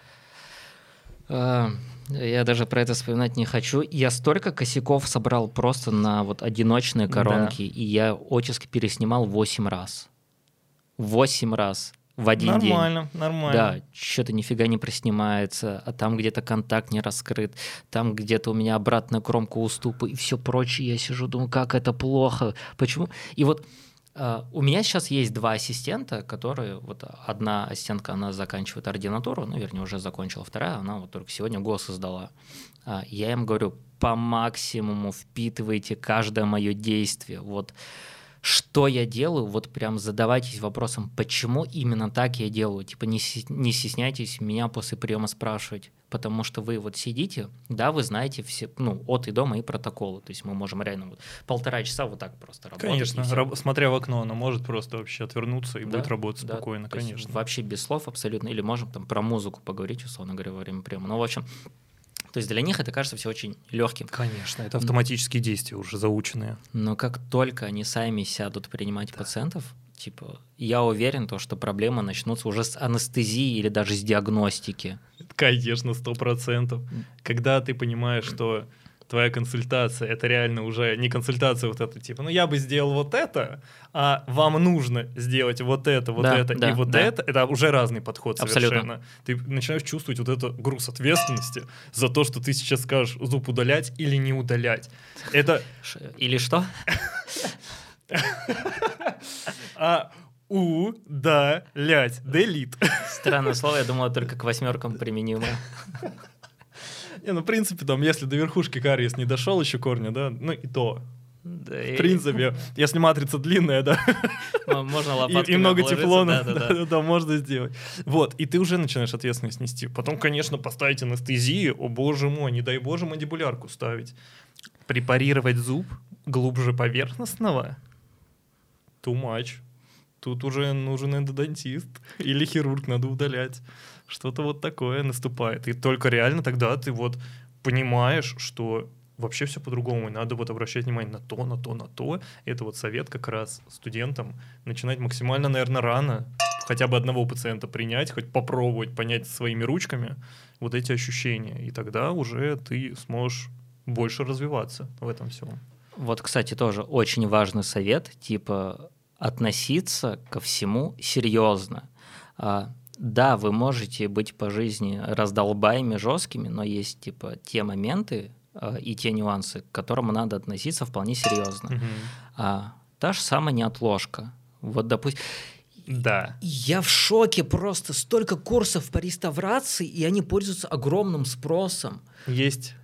Speaker 1: я даже про это вспоминать не хочу. Я столько косяков собрал просто на вот одиночные
Speaker 2: Да.
Speaker 1: коронки, и я оттиски переснимал 8 раз. 8 раз в один день.
Speaker 2: Нормально, нормально.
Speaker 1: Да, что-то нифига не проснимается, а там где-то контакт не раскрыт, там где-то у меня обратная кромка уступа и все прочее. Я сижу, думаю, как это плохо, почему? И вот а, у меня сейчас есть два ассистента, которые, вот одна ассистентка, она заканчивает ординатуру, ну, вернее, уже закончила, вторая, она вот только сегодня голос издала. А, Я им говорю, по максимуму впитывайте каждое мое действие, вот что я делаю, вот прям задавайтесь вопросом, почему именно так я делаю. Типа не, не стесняйтесь меня после приема спрашивать, потому что вы вот сидите, да, вы знаете все, ну, от и до мои протоколы. То есть мы можем реально вот полтора часа вот так просто работать.
Speaker 2: Конечно, раб- смотря в окно, она может просто вообще отвернуться и
Speaker 1: Да,
Speaker 2: будет работать
Speaker 1: да,
Speaker 2: спокойно, конечно.
Speaker 1: Вообще без слов абсолютно. Или можем там про музыку поговорить, условно говоря, во время приема. Ну, в общем, то есть для них это кажется все очень легким.
Speaker 2: Конечно, это автоматические действия уже заученные.
Speaker 1: Но как только они сами сядут принимать пациентов, типа, я уверен, то, что проблемы начнутся уже с анестезии или даже с диагностики.
Speaker 2: Конечно, сто процентов. Когда ты понимаешь, что твоя консультация это реально уже не консультация вот эта, типа, ну я бы сделал вот это, а вам нужно сделать вот это, вот
Speaker 1: Да,
Speaker 2: это
Speaker 1: да,
Speaker 2: и вот
Speaker 1: да.
Speaker 2: это, это уже разный подход
Speaker 1: Абсолютно.
Speaker 2: совершенно. Ты начинаешь чувствовать вот этот груз ответственности за то, что ты сейчас скажешь зуб удалять или не удалять. Это
Speaker 1: Или что?
Speaker 2: а удалять, делит.
Speaker 1: Странное слово, я думал, только к восьмеркам применимо.
Speaker 2: Не, ну, в принципе, там, если до верхушки кариес не дошел еще корня, да, ну и то.
Speaker 1: Да,
Speaker 2: В принципе, если матрица длинная, да,
Speaker 1: можно
Speaker 2: и,
Speaker 1: лопатками
Speaker 2: и много
Speaker 1: обложиться,
Speaker 2: тефлона,
Speaker 1: да-да-да.
Speaker 2: да, можно сделать. Вот, и ты уже начинаешь ответственность нести. Потом, конечно, поставить анестезию, о боже мой, не дай боже мандибулярку ставить. Препарировать зуб глубже поверхностного, too much. Тут уже нужен эндодонтист или хирург, надо удалять. Что-то вот такое наступает. И только реально тогда ты вот понимаешь, что вообще все по-другому. И надо вот обращать внимание на то, на то, на то. Это вот совет как раз студентам начинать максимально, наверное, рано хотя бы одного пациента принять, хоть попробовать понять своими ручками вот эти ощущения. И тогда уже ты сможешь больше развиваться в этом всем.
Speaker 1: Вот, кстати, тоже очень важный совет, типа относиться ко всему серьезно. А, да, вы можете быть по жизни раздолбаями жесткими, но есть типа те моменты а, и те нюансы, к которым надо относиться вполне серьезно. А, та же самая неотложка. Вот, допустим,
Speaker 2: Да.
Speaker 1: я в шоке просто. Столько курсов по реставрации, и они пользуются огромным спросом.
Speaker 2: Есть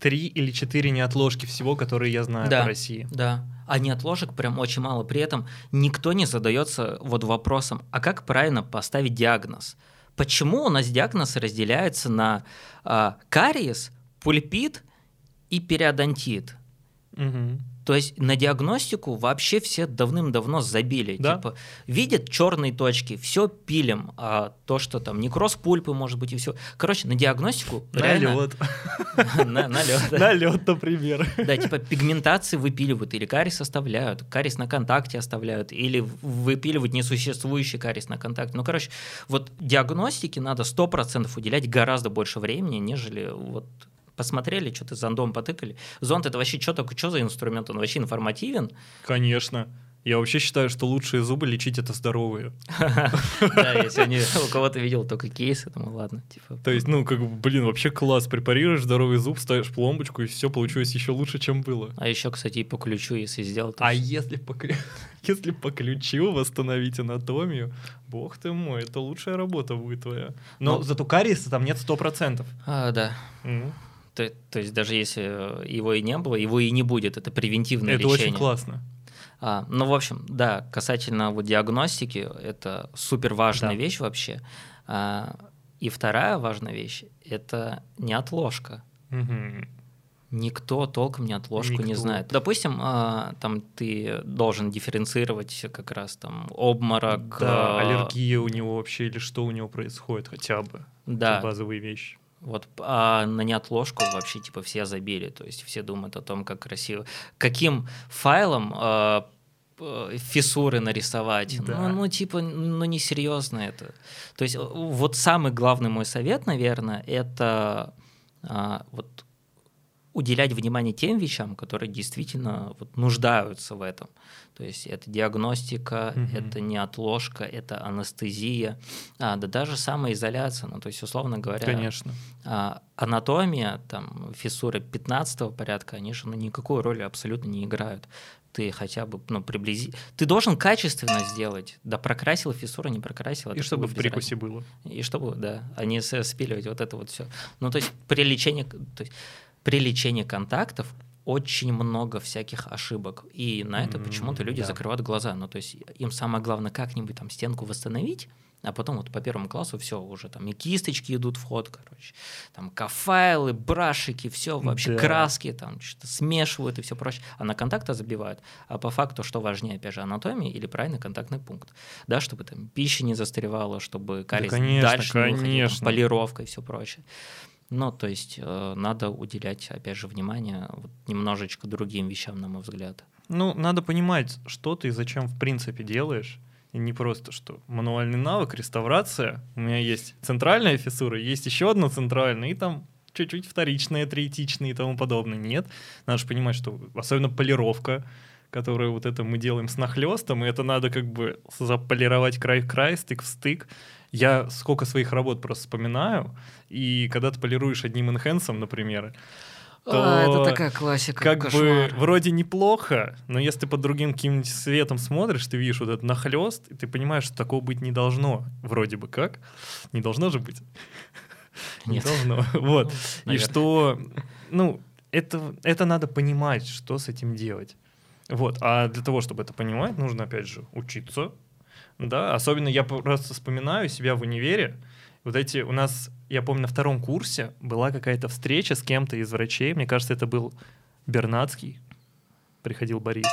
Speaker 2: три или четыре неотложки всего, которые я знаю
Speaker 1: Да.
Speaker 2: по России.
Speaker 1: Да. А неотложек прям очень мало. При этом никто не задается вот вопросом, а как правильно поставить диагноз? Почему у нас диагноз разделяется на а, кариес, пульпит и периодонтит?
Speaker 2: Мгм.
Speaker 1: То есть на диагностику вообще все давным-давно забили.
Speaker 2: Да.
Speaker 1: Типа, видят черные точки, все пилим. А то, что там некроз пульпы, может быть, и все. Короче, на диагностику.
Speaker 2: Налет.
Speaker 1: Налет,
Speaker 2: например.
Speaker 1: Да, типа пигментации выпиливают, или карис оставляют, карис на контакте оставляют, или выпиливают несуществующий карис на контакте. Ну, короче, вот диагностике надо 100% уделять гораздо больше времени, нежели вот посмотрели, что-то зондом потыкали. Зонд это вообще что такое, что за инструмент? Он вообще информативен.
Speaker 2: Конечно. Я вообще считаю, что лучшие зубы лечить это здоровые.
Speaker 1: Да, я сегодня у кого-то видел только кейсы, думаю, ладно, типа.
Speaker 2: То есть, ну, как бы, блин, вообще класс. Препарируешь здоровый зуб, ставишь пломбочку, и все получилось еще лучше, чем было.
Speaker 1: А еще, кстати, и по ключу, если сделал, то
Speaker 2: А если по, если по ключу восстановить анатомию, бог ты мой, это лучшая работа будет твоя. Но
Speaker 1: Ну.
Speaker 2: зато кариеса там нет 100%.
Speaker 1: А, да. То, то есть даже если э, его и не было, его и не будет, это превентивное
Speaker 2: Это
Speaker 1: лечение.
Speaker 2: очень классно.
Speaker 1: А, ну, в общем, да, касательно вот диагностики, это супер важная
Speaker 2: Да.
Speaker 1: вещь вообще. А, и вторая важная вещь – это неотложка.
Speaker 2: Мгм.
Speaker 1: Никто толком не
Speaker 2: Никто.
Speaker 1: знает. Допустим, а, там ты должен дифференцировать как раз там обморок.
Speaker 2: Да,
Speaker 1: а,
Speaker 2: аллергия у него вообще или что у него происходит хотя бы.
Speaker 1: Да,
Speaker 2: базовые вещи.
Speaker 1: Вот, а на неотложку вообще типа все забили, то есть все думают о том, как красиво, каким файлом э, э, фиссуры нарисовать.
Speaker 2: Да.
Speaker 1: Ну, ну, типа, ну несерьезно это. То есть э, вот самый главный мой совет, наверное, это а, вот уделять внимание тем вещам, которые действительно вот, нуждаются в этом. То есть это диагностика,
Speaker 2: Мгм.
Speaker 1: это неотложка, это анестезия, а, да даже самоизоляция. Ну, то есть, условно говоря,
Speaker 2: Конечно.
Speaker 1: а, анатомия, там, фиссуры 15 порядка, они же ну, никакой роли абсолютно не играют. Ты хотя бы, ну, приблизи... Ты должен качественно сделать. Да прокрасил фиссуру, не прокрасил.
Speaker 2: И чтобы в прикусе было.
Speaker 1: и чтобы, да, а не спиливать вот это вот все. Ну, то есть при лечении, то есть, при лечении контактов очень много всяких ошибок. И на это
Speaker 2: М,
Speaker 1: почему-то люди
Speaker 2: да.
Speaker 1: закрывают глаза. Ну, то есть им самое главное как-нибудь там стенку восстановить, а потом вот по первому классу все уже там и кисточки идут в ход, короче. Там кафайлы, брашики, все вообще
Speaker 2: Да.
Speaker 1: краски там что-то смешивают и все прочее. А на контакты забивают. А по факту что важнее, опять же, анатомия или правильный контактный пункт? Да, чтобы там пища не застревала, чтобы кариес
Speaker 2: конечно,
Speaker 1: дальше не выходил, там,
Speaker 2: конечно.
Speaker 1: полировка и все прочее. Ну, то есть э, надо уделять, опять же, внимание вот, немножечко другим вещам, на мой взгляд.
Speaker 2: Ну, надо понимать, что ты и зачем в принципе делаешь. И не просто, что мануальный навык, реставрация. У меня есть центральная фиссура, есть еще одна центральная, и там чуть-чуть вторичная, третичная и тому подобное. Нет. Надо же понимать, что особенно полировка, которую вот это мы делаем с нахлестом, и это надо как бы заполировать край в край, стык в стык. Я сколько своих работ просто вспоминаю, и когда ты полируешь одним энхенсом, например,
Speaker 1: А,
Speaker 2: то
Speaker 1: это такая классика,
Speaker 2: как
Speaker 1: кошмар.
Speaker 2: бы вроде неплохо, но если ты под другим каким-нибудь светом смотришь, ты видишь вот этот нахлест, и ты понимаешь, что такого быть не должно. Вроде бы как. Не должно же быть. Не должно. Вот.
Speaker 1: Ну,
Speaker 2: И что, ну, это, это надо понимать, что с этим делать. Вот. А для того, чтобы это понимать, нужно, опять же, учиться. Да, особенно я просто вспоминаю себя в универе. Вот эти у нас, я помню, на втором курсе была какая-то встреча с кем-то из врачей. Мне кажется, это был Бернацкий. Приходил Борис.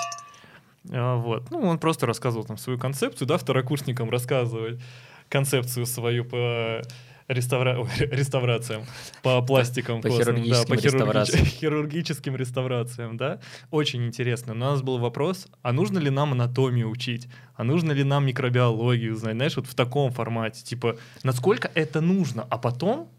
Speaker 2: А, Вот. Ну, он просто рассказывал там свою концепцию, да, второкурсникам рассказывать концепцию свою по реставра... реставрациям, по пластикам
Speaker 1: по
Speaker 2: костным, да,
Speaker 1: хирургическим
Speaker 2: по хирурги-
Speaker 1: реставрациям.
Speaker 2: хирургическим реставрациям, да. Очень интересно. Но у нас был вопрос, а нужно ли нам анатомию учить? А нужно ли нам микробиологию знать? Знаешь, вот в таком формате. Типа, насколько это нужно? А потом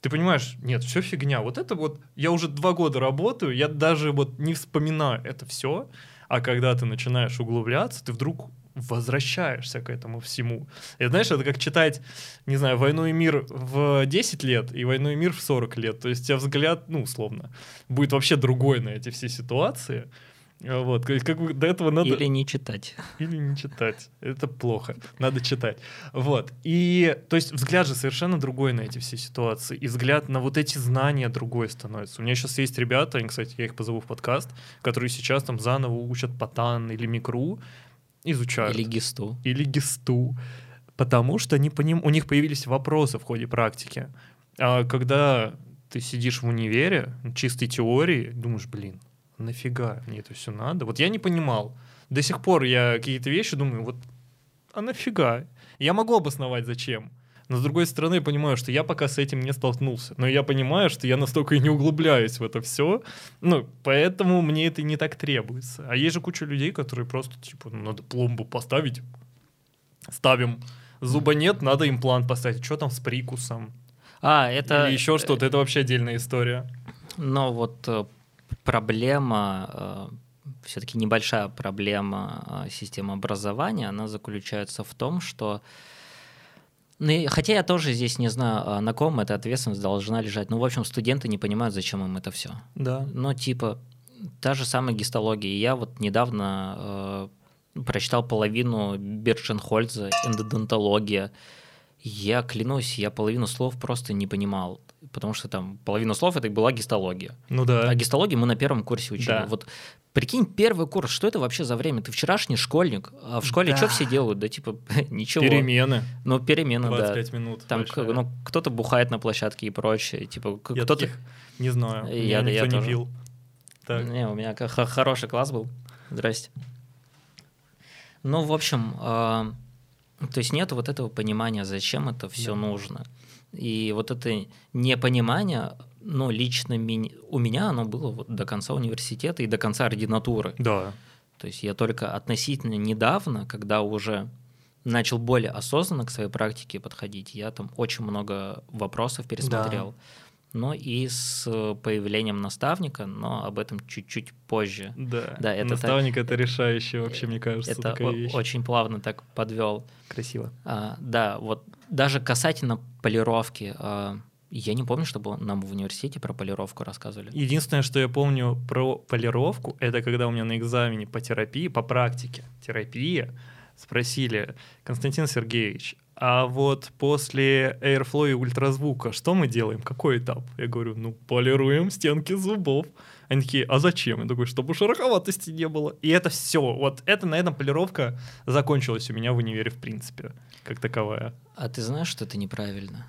Speaker 2: ты понимаешь, нет, все фигня. Вот это вот, я уже два года работаю, я даже вот не вспоминаю это все, а когда ты начинаешь углубляться, ты вдруг возвращаешься к этому всему. И знаешь, это как читать, не знаю, «Войну и мир» в 10 лет и «Войну и мир» в 40 лет. То есть у тебя взгляд, ну, условно, будет вообще другой на эти все ситуации. Вот, как бы до этого надо...
Speaker 1: Или не читать.
Speaker 2: Или не читать. Это плохо. Надо читать. Вот. И, то есть, взгляд же совершенно другой на эти все ситуации. И взгляд на вот эти знания другой становится. У меня сейчас есть ребята, они, кстати, я их позову в подкаст, которые сейчас там заново учат патан или микру, изучают.
Speaker 1: Или гисту.
Speaker 2: Или гисту. Потому что они по ним, у них появились вопросы в ходе практики. А когда ты сидишь в универе, чистой теории, думаешь, блин, нафига мне это все надо? Вот я не понимал. До сих пор я какие-то вещи думаю, вот, а нафига? Я могу обосновать, зачем. Но с другой стороны, я понимаю, что я пока с этим не столкнулся. Но я понимаю, что я настолько и не углубляюсь в это все. Ну, поэтому мне это не так требуется. А есть же куча людей, которые просто, типа, ну, надо пломбу поставить, ставим. Зуба нет, надо имплант поставить. Что там с прикусом?
Speaker 1: А, это...
Speaker 2: Или еще что-то. Это вообще отдельная история.
Speaker 1: Но вот э, проблема все-таки небольшая проблема системы образования, она заключается в том, что хотя я тоже здесь не знаю, а, на ком эта ответственность должна лежать. Ну, в общем, студенты не понимают, зачем им это все.
Speaker 2: Да.
Speaker 1: Ну, типа, та же самая гистология. Я вот недавно э, прочитал половину Бершенхольца, эндодонтология. Я клянусь, я половину слов просто не понимал потому что там половина слов это была гистология.
Speaker 2: Ну да.
Speaker 1: А гистологию мы на первом курсе учили.
Speaker 2: Да.
Speaker 1: Вот прикинь, первый курс, что это вообще за время? Ты вчерашний школьник, а в школе
Speaker 2: Да.
Speaker 1: что все делают? Да типа ничего.
Speaker 2: Перемены.
Speaker 1: Ну, перемены, да.
Speaker 2: 25 минут.
Speaker 1: Там
Speaker 2: большая.
Speaker 1: ну, кто-то бухает на площадке и прочее. Типа
Speaker 2: Я
Speaker 1: кто-то...
Speaker 2: таких не знаю.
Speaker 1: Я-
Speaker 2: меня
Speaker 1: я
Speaker 2: никто не
Speaker 1: тоже.
Speaker 2: пил. Так.
Speaker 1: Не, у меня хороший класс был. Здрасте. Ну, в общем, а, то есть нет вот этого понимания, зачем это все
Speaker 2: Да.
Speaker 1: нужно. И вот это непонимание, ну, лично у меня оно было вот до конца университета и до конца ординатуры.
Speaker 2: Да.
Speaker 1: То есть я только относительно недавно, когда уже начал более осознанно к своей практике подходить, я там очень много вопросов пересмотрел. Но и с появлением наставника, но об этом чуть-чуть позже.
Speaker 2: Да.
Speaker 1: Да, это
Speaker 2: Наставник это решающее вообще, мне кажется,
Speaker 1: Это
Speaker 2: такая вещь.
Speaker 1: очень плавно так подвел.
Speaker 2: красиво.
Speaker 1: А, да, вот даже касательно полировки, а, я не помню, чтобы нам в университете про полировку рассказывали.
Speaker 2: Единственное, что я помню про полировку, это когда у меня на экзамене по терапии, по практике терапии, спросили, Константин Сергеевич, а вот после Airflow и ультразвука что мы делаем? Какой этап? Я говорю, ну, полируем стенки зубов. Они такие, а зачем? Я такой, чтобы шероховатости не было. И это все. Вот это на этом полировка закончилась у меня в универе, в принципе, как таковая.
Speaker 1: А ты знаешь, что это неправильно?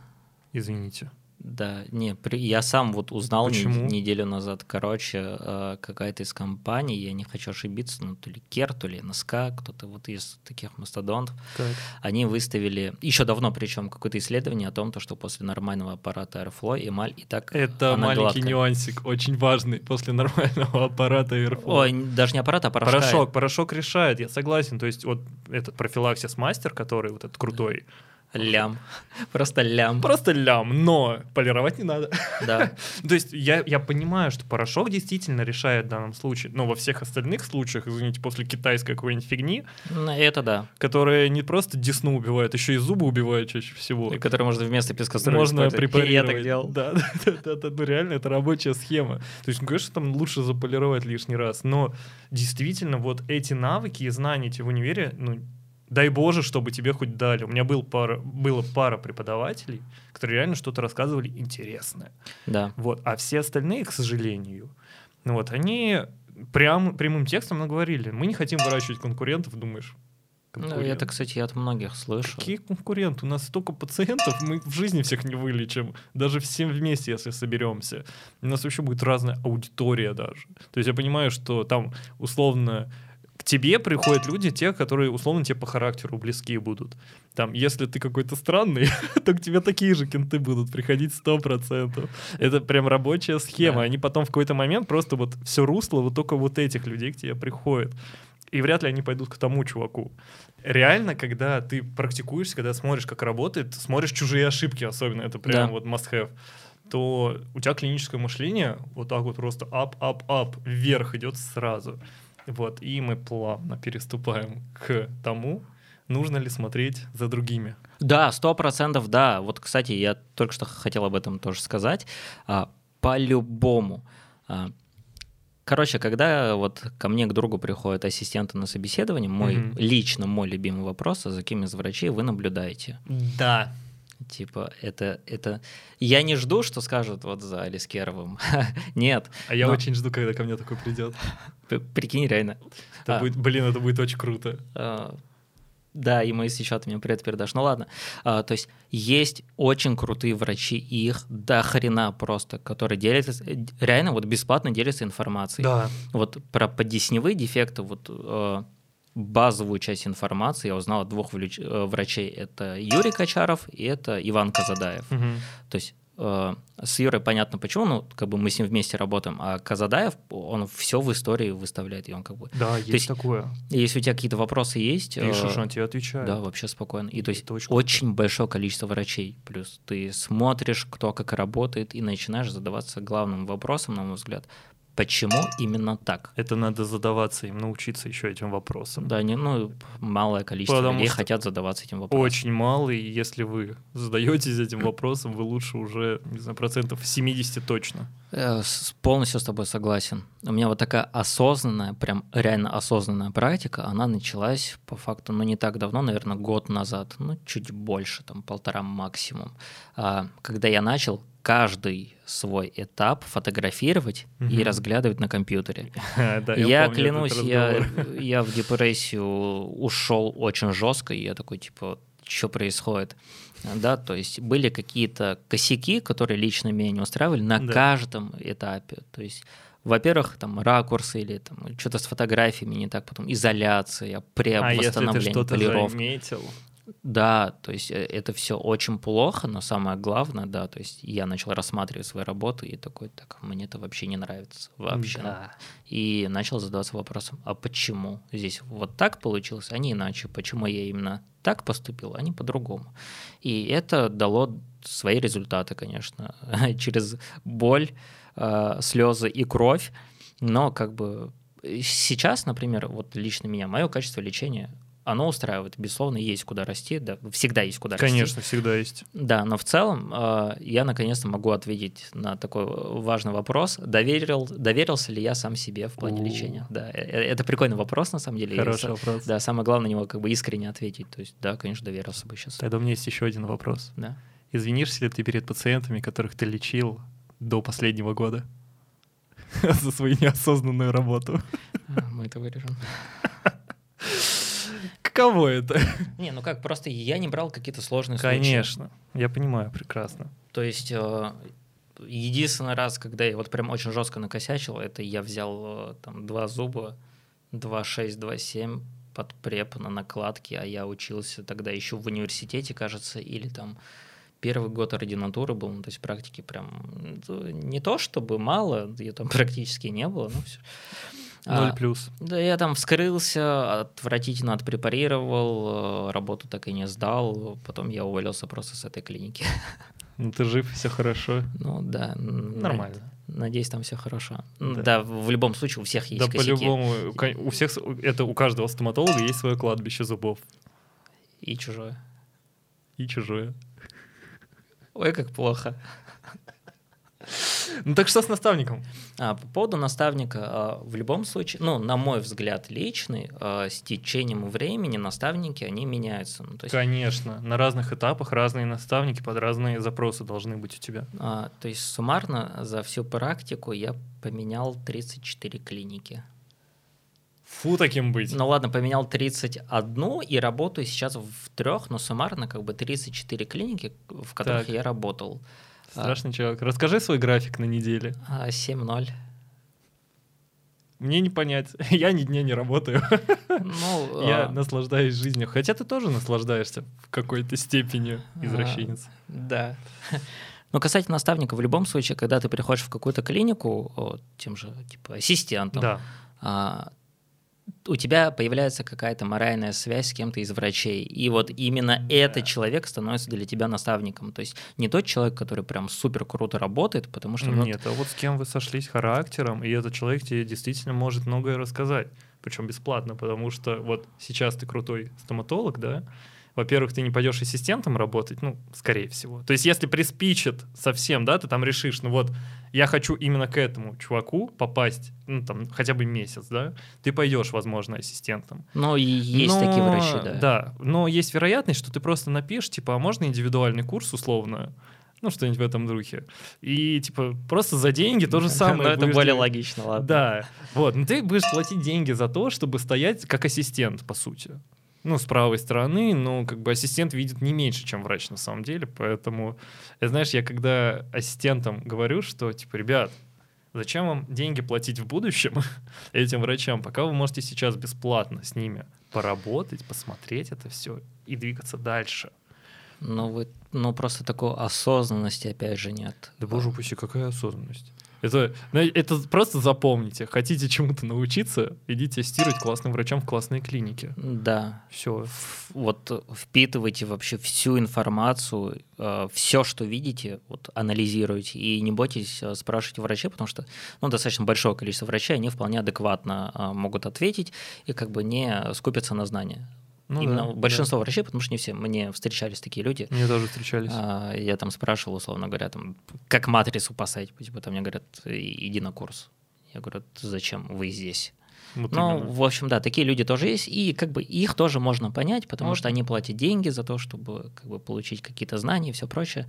Speaker 2: Извините.
Speaker 1: Да, не, при- я сам вот узнал не- неделю назад, короче, э, какая-то из компаний, я не хочу ошибиться, ну то ли Кер, то ли НСК, кто-то вот из таких мастодонтов,
Speaker 2: Так.
Speaker 1: они выставили, еще давно причем, какое-то исследование о том, то, что после нормального аппарата Airflow эмаль и так
Speaker 2: Это
Speaker 1: она
Speaker 2: маленький
Speaker 1: гладкая.
Speaker 2: нюансик, очень важный после нормального аппарата Airflow.
Speaker 1: Ой, даже не аппарат, а порошка.
Speaker 2: Порошок, порошок решает, я согласен. То есть вот этот профилаксис мастер, который вот этот крутой,
Speaker 1: Лям. Просто лям.
Speaker 2: просто лям, но полировать не надо.
Speaker 1: Да.
Speaker 2: То есть я, я понимаю, что порошок действительно решает в данном случае, но во всех остальных случаях, извините, после китайской какой-нибудь фигни,
Speaker 1: Ну, Это да.
Speaker 2: которая не просто десну убивает, еще и зубы убивает чаще всего.
Speaker 1: Который можно вместо пескоструя
Speaker 2: Можно препарировать.
Speaker 1: Я так делал.
Speaker 2: Да, да, да, да, ну реально это рабочая схема. То есть, ну, конечно, там лучше заполировать лишний раз, но действительно вот эти навыки и знания эти в универе, ну, дай боже, чтобы тебе хоть дали. У меня был пара, было пара преподавателей, которые реально что-то рассказывали интересное.
Speaker 1: Да.
Speaker 2: Вот. А все остальные, к сожалению, ну вот, они прям, прямым текстом наговорили, мы не хотим выращивать конкурентов, думаешь,
Speaker 1: Ну,
Speaker 2: конкурент.
Speaker 1: это, кстати, я от многих слышу.
Speaker 2: Какие конкуренты? У нас столько пациентов, мы в жизни всех не вылечим. Даже всем вместе, если соберемся. У нас вообще будет разная аудитория даже. То есть я понимаю, что там условно тебе приходят люди, те, которые условно тебе по характеру близки будут. Там, если ты какой-то странный, то к тебе такие же кенты будут приходить 100%. Это прям рабочая схема.
Speaker 1: Да.
Speaker 2: Они потом в какой-то момент просто вот все русло вот только вот этих людей к тебе приходят. И вряд ли они пойдут к тому чуваку. Реально, когда ты практикуешься, когда смотришь, как работает, смотришь чужие ошибки, особенно это прям
Speaker 1: Да.
Speaker 2: вот must-have, то у тебя клиническое мышление вот так вот просто up-up-up, вверх идет сразу. Вот, и мы плавно переступаем к тому, нужно ли смотреть за другими.
Speaker 1: Да, сто процентов, да. Вот, кстати, я только что хотел об этом тоже сказать. А, По-любому. А, Короче, когда вот ко мне к другу приходят ассистенты на собеседование, мой
Speaker 2: Мгм.
Speaker 1: лично мой любимый вопрос, а за кем из врачей вы наблюдаете?
Speaker 2: Да.
Speaker 1: Типа, это, это... Я не жду, что скажут вот за Алискеровым. Нет.
Speaker 2: А я
Speaker 1: Но-
Speaker 2: очень жду, когда ко мне такой придет.
Speaker 1: Прикинь, реально.
Speaker 2: Это
Speaker 1: А.
Speaker 2: будет, блин, это будет очень круто.
Speaker 1: А, Да, ему если что, ты мне привет передашь. Ну ладно. А, То есть есть очень крутые врачи, и их до хрена просто, которые делятся, э, реально вот бесплатно делятся информацией.
Speaker 2: Да.
Speaker 1: Вот про подесневые дефекты, вот э, базовую часть информации я узнал от двух э, врачей. Это Юрий Качаров и это Иван Казадаев. То есть э, с Юрой понятно почему, ну, как бы мы с ним вместе работаем, а Казадаев, он все в истории выставляет, и он как бы...
Speaker 2: Да, есть,
Speaker 1: есть
Speaker 2: такое.
Speaker 1: Если у тебя какие-то вопросы есть... э,
Speaker 2: Пишешь, он тебе отвечает.
Speaker 1: да, вообще спокойно. И то есть
Speaker 2: Это очень
Speaker 1: очень, большое количество врачей. Плюс ты смотришь, кто как работает, и начинаешь задаваться главным вопросом, на мой взгляд, почему именно так.
Speaker 2: Это надо задаваться им, научиться еще этим вопросам.
Speaker 1: Да, не, ну, малое количество
Speaker 2: Потому
Speaker 1: людей хотят задаваться этим вопросом.
Speaker 2: Очень мало, и если вы задаетесь этим вопросом, вы лучше уже, не знаю, процентов 70 точно.
Speaker 1: Э, Полностью с тобой согласен. У меня вот такая осознанная, прям реально осознанная практика, она началась по факту, ну не так давно, наверное, год назад, ну чуть больше, там полтора максимум. А, Когда я начал каждый свой этап фотографировать и
Speaker 2: Мгм.
Speaker 1: разглядывать на компьютере.
Speaker 2: Да,
Speaker 1: я
Speaker 2: помню
Speaker 1: клянусь, я, я в депрессию ушел очень жестко, и я такой, типа, что происходит? Да, то есть были какие-то косяки, которые лично меня не устраивали на
Speaker 2: Да.
Speaker 1: каждом этапе. То есть, во-первых, там ракурсы или там что-то с фотографиями не так, потом изоляция, преп,
Speaker 2: А если ты что-то
Speaker 1: полировка.
Speaker 2: заметил,
Speaker 1: Да, то есть э, это все очень плохо, но самое главное, да, то есть я начал рассматривать свои работы и такой, так, мне это вообще не нравится вообще.
Speaker 2: Да.
Speaker 1: И начал задаваться вопросом, а почему здесь вот так получилось, а не иначе? Почему я именно так поступил, а не по-другому? И это дало свои результаты, конечно, через боль, э, слезы и кровь, но как бы сейчас, например, вот лично меня, мое качество лечения, оно устраивает, безусловно, есть куда расти, да, всегда есть куда расти.
Speaker 2: конечно, всегда есть.
Speaker 1: Да, но в целом э, я наконец-то могу ответить на такой важный вопрос. Доверил, доверился ли я сам себе в плане
Speaker 2: У.
Speaker 1: лечения? Да, э- э- это прикольный вопрос на самом деле.
Speaker 2: Хороший
Speaker 1: са-
Speaker 2: вопрос.
Speaker 1: Да, самое главное на него как бы искренне ответить. То есть, да, конечно, доверился бы сейчас.
Speaker 2: Тогда у меня есть еще один вопрос.
Speaker 1: Да.
Speaker 2: Извинишься ли ты перед пациентами, которых ты лечил до последнего года? За свою неосознанную работу.
Speaker 1: А, Мы это вырежем.
Speaker 2: Каково это?
Speaker 1: Не, ну как, просто я не брал какие-то сложные случаи.
Speaker 2: Конечно, я понимаю прекрасно.
Speaker 1: То есть э, единственный раз, когда я вот прям очень жестко накосячил, это я взял э, там два зуба, 2,6, 2,7 под преп на накладке, а я учился тогда еще в университете, кажется, или там первый год ординатуры был, ну, то есть практики прям ну, не то чтобы мало, ее там практически не было, ну все.
Speaker 2: Ноль плюс.
Speaker 1: Да, я там вскрылся, отвратительно отпрепарировал, э, работу так и не сдал, потом я уволился просто с этой клиники.
Speaker 2: Ну ты жив, все хорошо.
Speaker 1: Ну да.
Speaker 2: Нормально.
Speaker 1: Надеюсь, там все хорошо.
Speaker 2: Да.
Speaker 1: Да. в любом случае у всех есть
Speaker 2: Да
Speaker 1: косяки.
Speaker 2: по-любому, у всех, это у каждого стоматолога есть свое кладбище зубов.
Speaker 1: И чужое.
Speaker 2: И чужое.
Speaker 1: Ой, как плохо.
Speaker 2: Ну так что с наставником?
Speaker 1: А, по поводу наставника, а, в любом случае, ну, на мой взгляд, личный, а, с течением времени наставники, они меняются. Ну, то есть
Speaker 2: Конечно, на разных этапах разные наставники под разные запросы должны быть у тебя.
Speaker 1: А, то есть суммарно за всю практику я поменял 34 клиники.
Speaker 2: Фу таким быть.
Speaker 1: Ну ладно, поменял 31 и работаю сейчас в трех, но суммарно как бы 34 клиники, в которых
Speaker 2: Так.
Speaker 1: я работал.
Speaker 2: Страшный человек. Расскажи свой график на неделе.
Speaker 1: А, 7-0.
Speaker 2: Мне не понять. Я ни дня не работаю.
Speaker 1: Ну,
Speaker 2: Я
Speaker 1: а,
Speaker 2: наслаждаюсь жизнью. Хотя ты тоже наслаждаешься в какой-то степени,
Speaker 1: А,
Speaker 2: извращенец.
Speaker 1: да. Но касательно наставника, в любом случае, когда ты приходишь в какую-то клинику, тем же типа ассистентом,
Speaker 2: Да.
Speaker 1: У тебя появляется какая-то моральная связь с кем-то из врачей. И вот именно
Speaker 2: Да.
Speaker 1: этот человек становится для тебя наставником. То есть не тот человек, который прям супер круто работает, потому что... ну,
Speaker 2: Нет, а вот с кем вы сошлись характером, и этот человек тебе действительно может многое рассказать. Причем бесплатно, потому что вот сейчас ты крутой стоматолог, да? Во-первых, ты не пойдешь ассистентом работать, ну, скорее всего. То есть, если приспичит совсем, да, ты там решишь, ну вот, я хочу именно к этому чуваку попасть, ну, там, хотя бы месяц, да, ты пойдешь, возможно, ассистентом.
Speaker 1: И есть
Speaker 2: Но-
Speaker 1: такие врачи, да.
Speaker 2: Да, но есть вероятность, что ты просто напишешь, типа, а можно индивидуальный курс условно, ну, что-нибудь в этом духе. И, типа, просто за деньги то же самое.
Speaker 1: Но это более
Speaker 2: делать.
Speaker 1: логично, ладно.
Speaker 2: Да, вот. Но ты будешь платить деньги за то, чтобы стоять как ассистент, по сути. Ну, с правой стороны, но как бы ассистент видит не меньше, чем врач на самом деле. Поэтому, э, знаешь, я когда ассистентам говорю, что, типа, ребят, зачем вам деньги платить в будущем этим врачам, пока вы можете сейчас бесплатно с ними поработать, посмотреть это все и двигаться дальше.
Speaker 1: Ну, вы, ну, просто такой осознанности, опять же, нет.
Speaker 2: Да боже упаси, какая осознанность. Это, это просто запомните. Хотите чему-то научиться, идите тестировать классным врачам в классной клинике.
Speaker 1: Да.
Speaker 2: Все.
Speaker 1: Вот впитывайте вообще всю информацию, э, все, что видите, вот анализируйте. И не бойтесь э, спрашивать врачей, потому что ну, достаточно большое количество врачей, они вполне адекватно э, могут ответить и как бы не скупятся на знания.
Speaker 2: Ну,
Speaker 1: Именно
Speaker 2: да,
Speaker 1: большинство
Speaker 2: да.
Speaker 1: врачей, потому что не все. Мне встречались такие люди.
Speaker 2: Мне тоже встречались.
Speaker 1: А, я там спрашивал, условно говоря, там, как матрицу поставить. Типа, там мне говорят, иди на курс. Я говорю, зачем вы здесь?
Speaker 2: Вот
Speaker 1: ну,
Speaker 2: именно.
Speaker 1: в общем, да, такие люди тоже есть, и как бы их тоже можно понять, потому
Speaker 2: Вот.
Speaker 1: что они платят деньги за то, чтобы как бы получить какие-то знания и все прочее.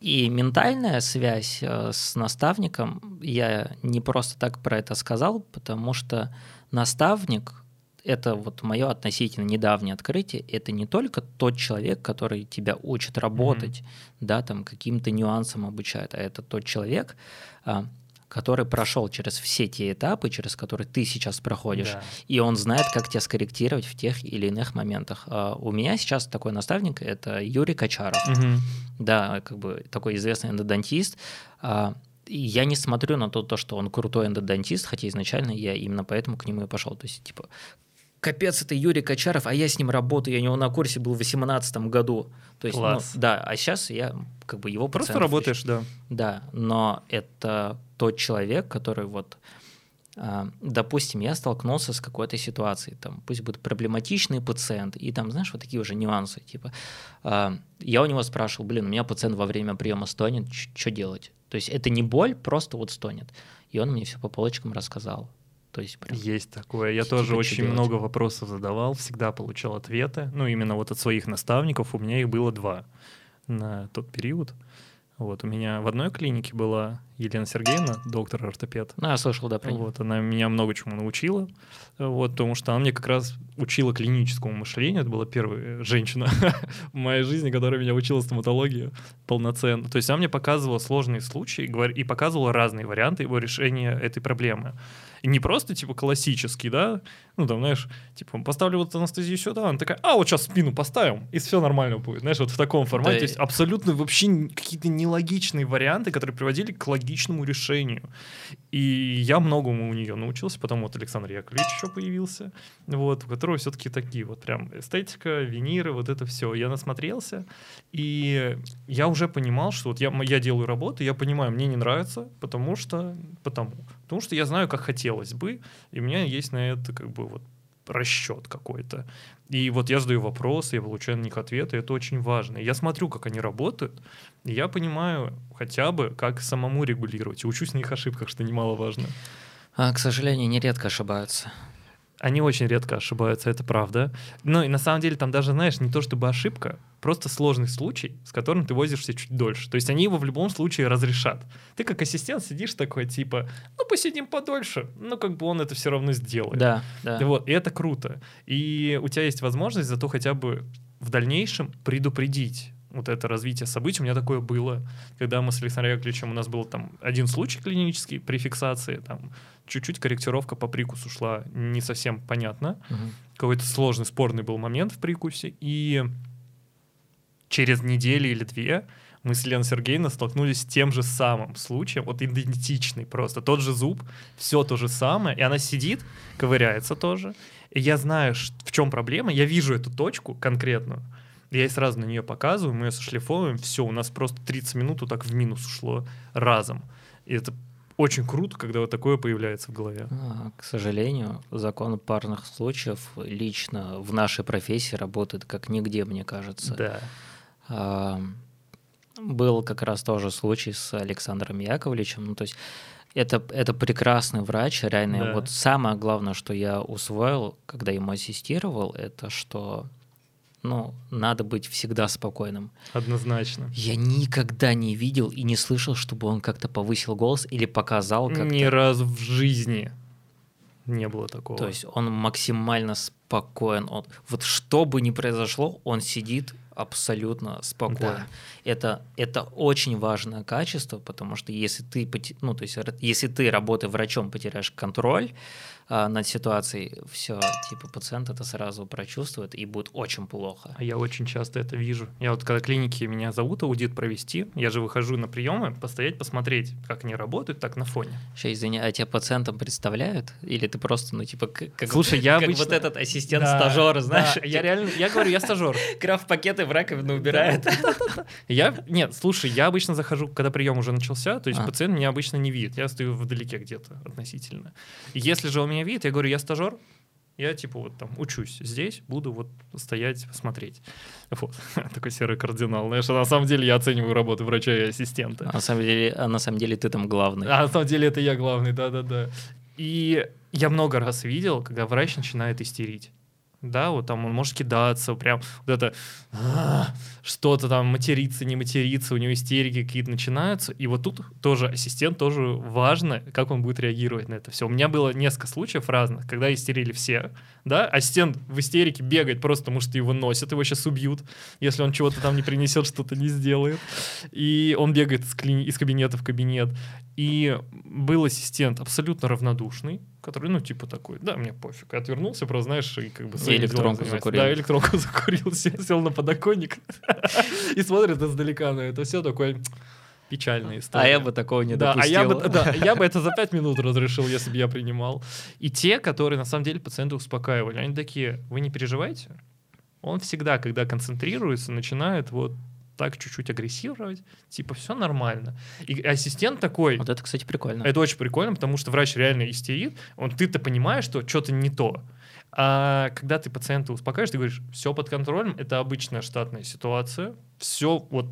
Speaker 1: И ментальная связь э, с наставником, я не просто так про это сказал, потому что наставник это вот мое относительно недавнее открытие, это не только тот человек, который тебя учит работать, да, там каким-то нюансам обучает, а это тот человек, а, который прошел через все те этапы, через которые ты сейчас проходишь,
Speaker 2: Да.
Speaker 1: и он знает, как тебя скорректировать в тех или иных моментах. А У меня сейчас такой наставник, это Юрий Качаров,
Speaker 2: Мгм.
Speaker 1: да, как бы такой известный эндодонтист. А, Я не смотрю на то, то, что он крутой эндодонтист, хотя изначально я именно поэтому к нему и пошел. То есть, типа, капец, это Юрий Качаров, а я с ним работаю, я у него на курсе был в 2018 году. То есть, ну,
Speaker 2: Класс.
Speaker 1: да, а сейчас я как бы его
Speaker 2: Просто работаешь, да.
Speaker 1: да, но это тот человек, который вот, а, допустим, я столкнулся с какой-то ситуацией, там, пусть будет проблематичный пациент, и там, знаешь, вот такие уже нюансы, типа, а, я у него спрашивал, блин, у меня пациент во время приема стонет, что делать? То есть это не боль, просто вот стонет. И он мне все по полочкам рассказал. То есть прям,
Speaker 2: Есть такое. Я
Speaker 1: Типа,
Speaker 2: тоже
Speaker 1: чё
Speaker 2: очень
Speaker 1: делать?
Speaker 2: много вопросов задавал, всегда получал ответы. Ну, именно вот от своих наставников. У меня их было два на тот период. Вот, у меня в одной клинике была Елена Сергеевна, доктор-ортопед.
Speaker 1: ну, я слышал, да, про.
Speaker 2: Вот, она меня много чему научила, вот, потому что она мне как раз учила клиническому мышлению. Это была первая женщина в моей жизни, которая меня учила стоматологии полноценно. То есть она мне показывала сложные случаи и показывала разные варианты его решения этой проблемы. Не просто, типа, классический, да, ну, там, знаешь, типа, поставлю вот анестезию сюда, она такая, а, вот сейчас спину поставим, и все нормально будет, знаешь, вот в таком формате.
Speaker 1: Да,
Speaker 2: То есть абсолютно вообще какие-то нелогичные варианты, которые приводили к логичному решению. И я многому у нее научился, потом вот Александр Яковлевич еще появился, вот, у которого все-таки такие вот прям эстетика, виниры, вот это все. Я насмотрелся, и я уже понимал, что вот я, я делаю работу, я понимаю, мне не нравится, потому что, потому, потому что я знаю, как хотелось бы, и у меня есть на это как бы вот расчет какой-то. И вот я задаю вопросы, я получаю на них ответы, это очень важно. Я смотрю, как они работают, и я понимаю хотя бы, как самому регулировать. И учусь на их ошибках, что немаловажно.
Speaker 1: А, к сожалению, нередко ошибаются.
Speaker 2: Они очень редко ошибаются, это правда. Ну и на самом деле там даже, знаешь, не то чтобы ошибка, просто сложный случай, с которым ты возишься чуть дольше. То есть они его в любом случае разрешат. Ты как ассистент сидишь такой, типа, ну посидим подольше, ну как бы он это все равно сделает.
Speaker 1: Да, да.
Speaker 2: Вот, и это круто. И у тебя есть возможность зато хотя бы в дальнейшем предупредить вот это развитие событий. У меня такое было, когда мы с Александром Яковлевичем, у нас был там один случай клинический при фиксации, там чуть-чуть корректировка по прикусу шла не совсем понятно.
Speaker 1: Мгм.
Speaker 2: Какой-то сложный, спорный был момент в прикусе. И через неделю или две мы с Леной Сергеевной столкнулись с тем же самым случаем, вот идентичный просто, тот же зуб, все то же самое, и она сидит, ковыряется тоже, и я знаю, в чем проблема, я вижу эту точку конкретную, и я ей сразу на нее показываю, мы ее сошлифовываем, все, у нас просто 30 минут вот так в минус ушло разом. И это очень круто, когда вот такое появляется в голове.
Speaker 1: А, К сожалению, закон парных случаев лично в нашей профессии работает как нигде, мне кажется.
Speaker 2: Да.
Speaker 1: А, Был как раз тоже случай с Александром Яковлевичем. Ну, то есть это, это прекрасный врач, реально.
Speaker 2: Да.
Speaker 1: Вот самое главное, что я усвоил, когда ему ассистировал, это что ну, надо быть всегда спокойным.
Speaker 2: Однозначно.
Speaker 1: Я никогда не видел и не слышал, чтобы он как-то повысил голос или показал как-то.
Speaker 2: Ни разу в жизни не было такого.
Speaker 1: То есть он максимально спокоен. Он, вот что бы ни произошло, он сидит абсолютно спокойно.
Speaker 2: Да.
Speaker 1: Это, это очень важное качество, потому что если ты, ну, то есть, если ты, работая врачом, потеряешь контроль, а, над ситуацией, все, типа пациент это сразу прочувствует и будет очень плохо.
Speaker 2: А я очень часто это вижу. Я вот когда клиники меня зовут аудит провести, я же выхожу на приемы, постоять, посмотреть, как они работают, так на фоне.
Speaker 1: Сейчас, извини, а тебя пациентам представляют? Или ты просто, ну, типа, как,
Speaker 2: Слушай, я
Speaker 1: как
Speaker 2: обычно...
Speaker 1: вот этот ассистент-стажер,
Speaker 2: да,
Speaker 1: знаешь?
Speaker 2: Да, я реально, я говорю, я стажер.
Speaker 1: Крафт-пакеты в раковину убирает.
Speaker 2: Я, нет, слушай, я обычно захожу, когда прием уже начался, то есть
Speaker 1: А.
Speaker 2: пациент меня обычно не видит, я стою вдалеке где-то относительно. Если же он меня видит, я говорю, я стажер, я типа вот там учусь здесь, буду вот стоять, смотреть. Вот. Такой серый кардинал. Знаешь, а на самом деле я оцениваю работу врача и ассистента.
Speaker 1: А на самом деле, а на самом деле ты там главный.
Speaker 2: А на самом деле это я главный, да-да-да. И я много раз видел, когда врач начинает истерить. Да, вот там он может кидаться, прям вот это «А, что-то там материться, не материться, у него истерики какие-то начинаются. И вот тут тоже ассистент тоже важно, как он будет реагировать на это все. У меня было несколько случаев разных, когда истерили все, да, ассистент в истерике бегает просто потому, что его носят, его сейчас убьют, если он чего-то там не принесет, что-то не сделает. И он бегает из, кабинета в кабинет. И был ассистент абсолютно равнодушный, который, ну, типа такой, да, мне пофиг. И отвернулся, просто, знаешь, и как бы... делами
Speaker 1: электронку закурил.
Speaker 2: Да, электронку закурил, сел сел на подоконник и смотрит издалека на это все такой печальная история.
Speaker 1: А я бы такого не
Speaker 2: да, а я бы, да, я бы это за пять минут разрешил, если бы я принимал. И те, которые на самом деле пациента успокаивали, они такие, вы не переживайте. Он всегда, когда концентрируется, начинает вот так чуть-чуть агрессировать, типа все нормально. И ассистент такой,
Speaker 1: Вот это, кстати, прикольно.
Speaker 2: это очень прикольно, потому что врач реально истерит, он ты-то понимаешь, что что-то не то. А когда ты пациента успокаиваешь, ты говоришь, все под контролем, это обычная штатная ситуация, все вот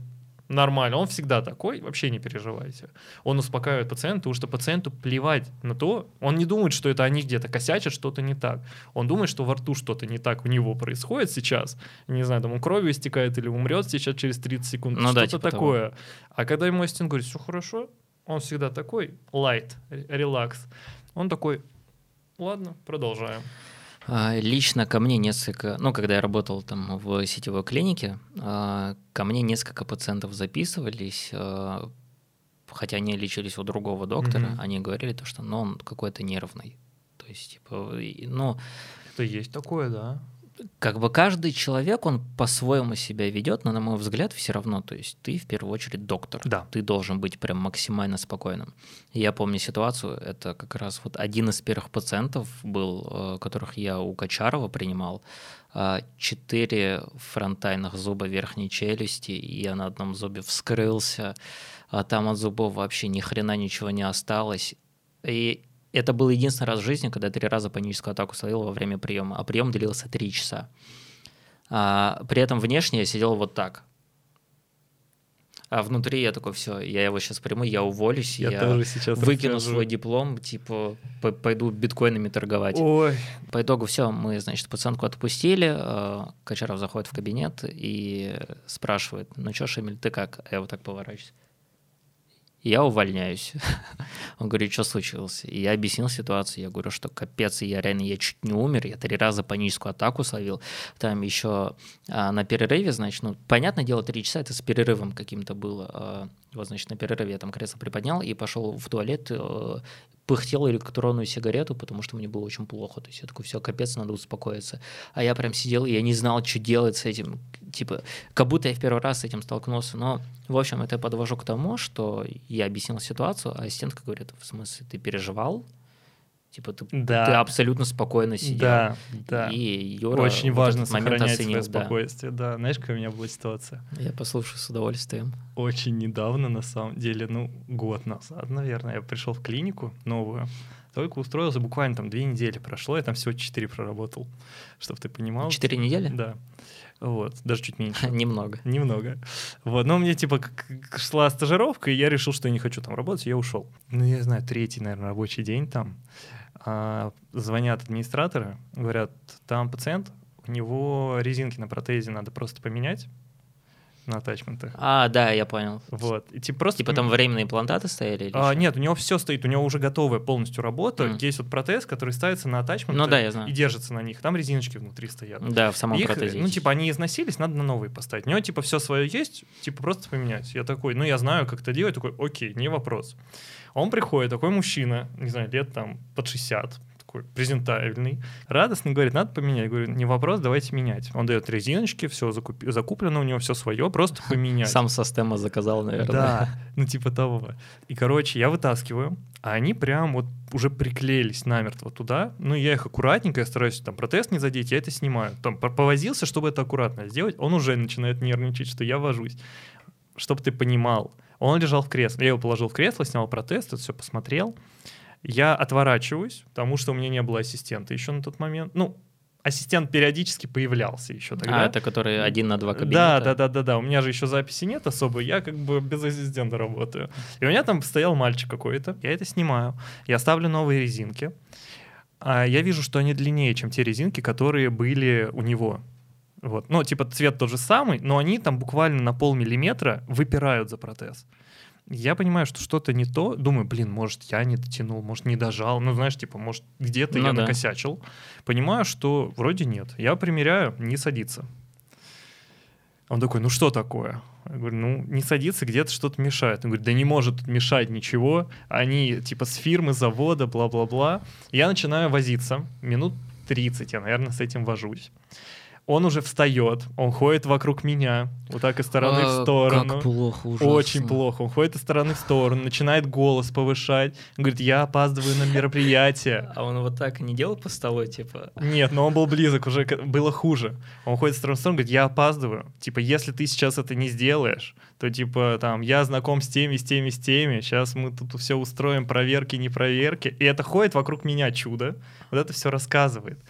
Speaker 2: нормально, он всегда такой, вообще не переживайте. Он успокаивает пациента, потому что пациенту плевать на то, он не думает, что это они где-то косячат, что-то не так. Он думает, что во рту что-то не так у него происходит сейчас, не знаю, там он кровью истекает или умрет сейчас через 30 секунд,
Speaker 1: Ну да,
Speaker 2: что-то
Speaker 1: типа того.
Speaker 2: такое. А когда ему ассистент говорит, все хорошо, он всегда такой, р- релакс. Он такой, ладно, продолжаем.
Speaker 1: А, Лично ко мне несколько, ну, когда я работал там в сетевой клинике, а, ко мне несколько пациентов записывались, а, хотя они лечились у другого доктора,
Speaker 2: Мгм.
Speaker 1: они говорили то, что ну, он какой-то нервный. То есть, типа, ну,
Speaker 2: Это есть такое, да.
Speaker 1: Как бы каждый человек, он по-своему себя ведет, но, на мой взгляд, все равно, то есть ты в первую очередь доктор.
Speaker 2: Да.
Speaker 1: Ты должен быть прям максимально спокойным. Я помню ситуацию, это как раз вот один из первых пациентов был, э, которых я у Качарова принимал. А, Четыре фронтальных зуба верхней челюсти, и я на одном зубе вскрылся, а там от зубов вообще ни хрена ничего не осталось. И это был единственный раз в жизни, когда я три раза паническую атаку словил во время приема, а прием длился три часа. А, при этом внешне я сидел вот так. А внутри я такой, все, я его сейчас приму, я уволюсь, я,
Speaker 2: сейчас
Speaker 1: выкину свой диплом, типа, пойду биткоинами торговать.
Speaker 2: Ой,
Speaker 1: По итогу все, мы, значит, пациентку отпустили, э, Качаров заходит в кабинет и спрашивает, ну что, Шамиль, ты как? А я вот так поворачиваюсь. Я увольняюсь. Он говорит, что случилось? И я объяснил ситуацию. Я говорю, что капец, я реально, я чуть не умер. Я три раза паническую атаку словил. Там еще а, на перерыве, значит, ну, понятное дело, три часа это с перерывом каким-то было. А, вот, значит, на перерыве я там кресло приподнял и пошел в туалет, э, пыхтел электронную сигарету, потому что мне было очень плохо. То есть я такой, все, капец, надо успокоиться. А я прям сидел, и я не знал, что делать с этим. Типа, как будто я в первый раз с этим столкнулся. Но, в общем, это я подвожу к тому, что я объяснил ситуацию, а ассистентка говорит, в смысле, ты переживал? Типа, ты,
Speaker 2: Да.
Speaker 1: ты абсолютно спокойно сидел.
Speaker 2: да, да.
Speaker 1: И Юра
Speaker 2: Очень важно сохранять
Speaker 1: оценил,
Speaker 2: свое
Speaker 1: да.
Speaker 2: спокойствие. Да. знаешь, какая у меня была ситуация?
Speaker 1: Я послушаю с удовольствием.
Speaker 2: Очень недавно, на самом деле, ну, год назад, наверное, я пришел в клинику новую, только устроился, буквально там две недели прошло, я там всего четыре проработал, чтобы ты понимал.
Speaker 1: Четыре недели?
Speaker 2: Да. Вот, даже чуть меньше.
Speaker 1: Немного.
Speaker 2: Немного. Вот, но мне типа шла стажировка, и я решил, что я не хочу там работать, и я ушел. Ну, я знаю, третий, наверное, рабочий день там. А, звонят администраторы, говорят, там пациент, у него резинки на протезе надо просто поменять на атачментах.
Speaker 1: А, да, я понял.
Speaker 2: Вот. И типа просто...
Speaker 1: Типа там временные имплантаты стояли? или
Speaker 2: А,
Speaker 1: что?
Speaker 2: нет, у него все стоит, у него уже готовая полностью работа.
Speaker 1: Мгм.
Speaker 2: Есть вот протез, который ставится на атачмент
Speaker 1: Ну да, я знаю.
Speaker 2: и держится на них. Там резиночки внутри стоят.
Speaker 1: Да, в самом
Speaker 2: Их,
Speaker 1: протезе.
Speaker 2: ну, типа, они износились, надо на новые поставить. У него, типа, все свое есть, типа, просто поменять. Я такой, ну, я знаю, как это делать. Такой, окей, не вопрос. Он приходит, такой мужчина, не знаю, лет там под 60, такой презентабельный, радостный, говорит, надо поменять. Я говорю, не вопрос, давайте менять. Он дает резиночки, все закуп... закуплено, у него все свое, просто поменять.
Speaker 1: Сам со стема заказал, наверное.
Speaker 2: Да, ну типа того. И, короче, я вытаскиваю, а они прям вот уже приклеились намертво туда. Ну, я их аккуратненько, я стараюсь там протез не задеть, я это снимаю. Там повозился, чтобы это аккуратно сделать, он уже начинает нервничать, что я вожусь. Чтобы ты понимал, он лежал в кресле. Я его положил в кресло, снял протез, тут все посмотрел. Я отворачиваюсь, потому что у меня не было ассистента еще на тот момент. Ну, ассистент периодически появлялся еще тогда.
Speaker 1: А, это который один на два кабинета?
Speaker 2: Да, да, да, да, да. У меня же еще записи нет особо, я как бы без ассистента работаю. И у меня там стоял мальчик какой-то, я это снимаю, я ставлю новые резинки, а я вижу, что они длиннее, чем те резинки, которые были у него. Вот. Ну, типа цвет тот же самый, но они там буквально на полмиллиметра выпирают за протез я понимаю, что что-то не то, думаю, блин, может, я не дотянул, может, не дожал, ну, знаешь, типа, может, где-то ну, я да. накосячил. Понимаю, что вроде нет. Я примеряю, не садится. Он такой, ну что такое? Я говорю, ну не садится, где-то что-то мешает. Он говорит, да не может мешать ничего. Они типа с фирмы, завода, бла-бла-бла. Я начинаю возиться. Минут 30 я, наверное, с этим вожусь он уже встает, он ходит вокруг меня, вот так из стороны а, в сторону.
Speaker 1: Как плохо, ужасно.
Speaker 2: Очень плохо. Он ходит из стороны в сторону, начинает голос повышать. Он говорит, я опаздываю на мероприятие.
Speaker 1: А он вот так не делал по столу, типа?
Speaker 2: Нет, но он был близок, уже было хуже. Он ходит из стороны в сторону, говорит, я опаздываю. Типа, если ты сейчас это не сделаешь, то типа там я знаком с теми, с теми, с теми, сейчас мы тут все устроим, проверки, не проверки. И это ходит вокруг меня чудо. Вот это все рассказывает.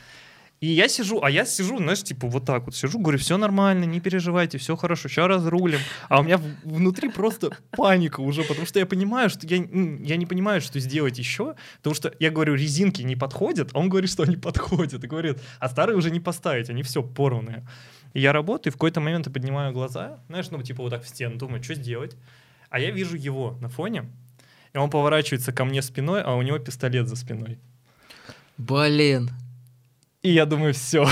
Speaker 2: И я сижу, а я сижу, знаешь, типа вот так вот сижу, говорю, все нормально, не переживайте, все хорошо, сейчас разрулим. А у меня внутри просто паника уже, потому что я понимаю, что я, я не понимаю, что сделать еще, потому что я говорю, резинки не подходят, а он говорит, что они подходят, и говорит, а старые уже не поставить, они все порванные. И я работаю, и в какой-то момент я поднимаю глаза, знаешь, ну типа вот так в стену, думаю, что сделать. А я вижу его на фоне, и он поворачивается ко мне спиной, а у него пистолет за спиной.
Speaker 1: Блин.
Speaker 2: И я думаю, все.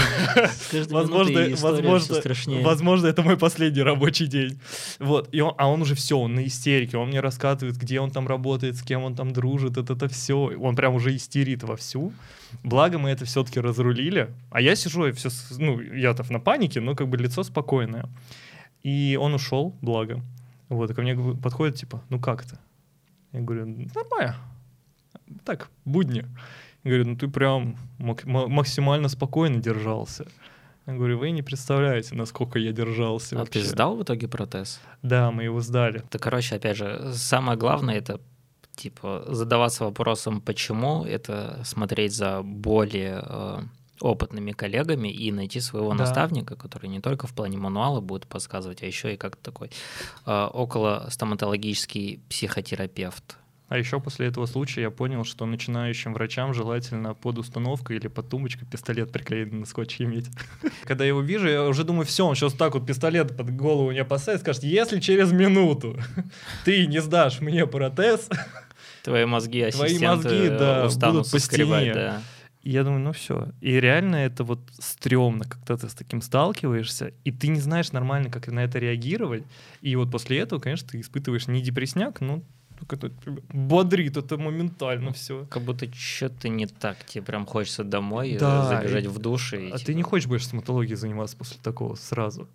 Speaker 2: Возможно, возможно, возможно, это мой последний рабочий день. Вот. И он, а он уже все, он на истерике. Он мне рассказывает, где он там работает, с кем он там дружит. Это, это все. Он прям уже истерит вовсю. Благо мы это все-таки разрулили. А я сижу и все, ну, я там на панике, но как бы лицо спокойное. И он ушел, благо. Вот, и ко мне подходит, типа, ну как то Я говорю, нормально. Так, будни. Говорит, ну ты прям максимально спокойно держался. Я говорю, вы не представляете, насколько я держался.
Speaker 1: А
Speaker 2: вообще.
Speaker 1: ты сдал в итоге протез?
Speaker 2: Да, мы его сдали.
Speaker 1: Да, короче, опять же, самое главное это типа задаваться вопросом, почему, это смотреть за более э, опытными коллегами и найти своего да. наставника, который не только в плане мануала будет подсказывать, а еще и как такой э, около стоматологический психотерапевт
Speaker 2: а еще после этого случая я понял, что начинающим врачам желательно под установкой или под тумбочкой пистолет приклеенный на скотч иметь. Когда я его вижу, я уже думаю, все, он сейчас так вот пистолет под голову мне поставит, скажет, если через минуту ты не сдашь мне протез,
Speaker 1: твои мозги ассистенты твои мозги, да, будут по стене. Да.
Speaker 2: И я думаю, ну все. И реально это вот стрёмно, когда ты с таким сталкиваешься, и ты не знаешь нормально, как на это реагировать. И вот после этого, конечно, ты испытываешь не депресняк, но это бодрит, это моментально все.
Speaker 1: Как будто что-то не так, тебе прям хочется домой да, забежать и, в душ. И,
Speaker 2: а типа... ты не хочешь больше стоматологией заниматься после такого сразу.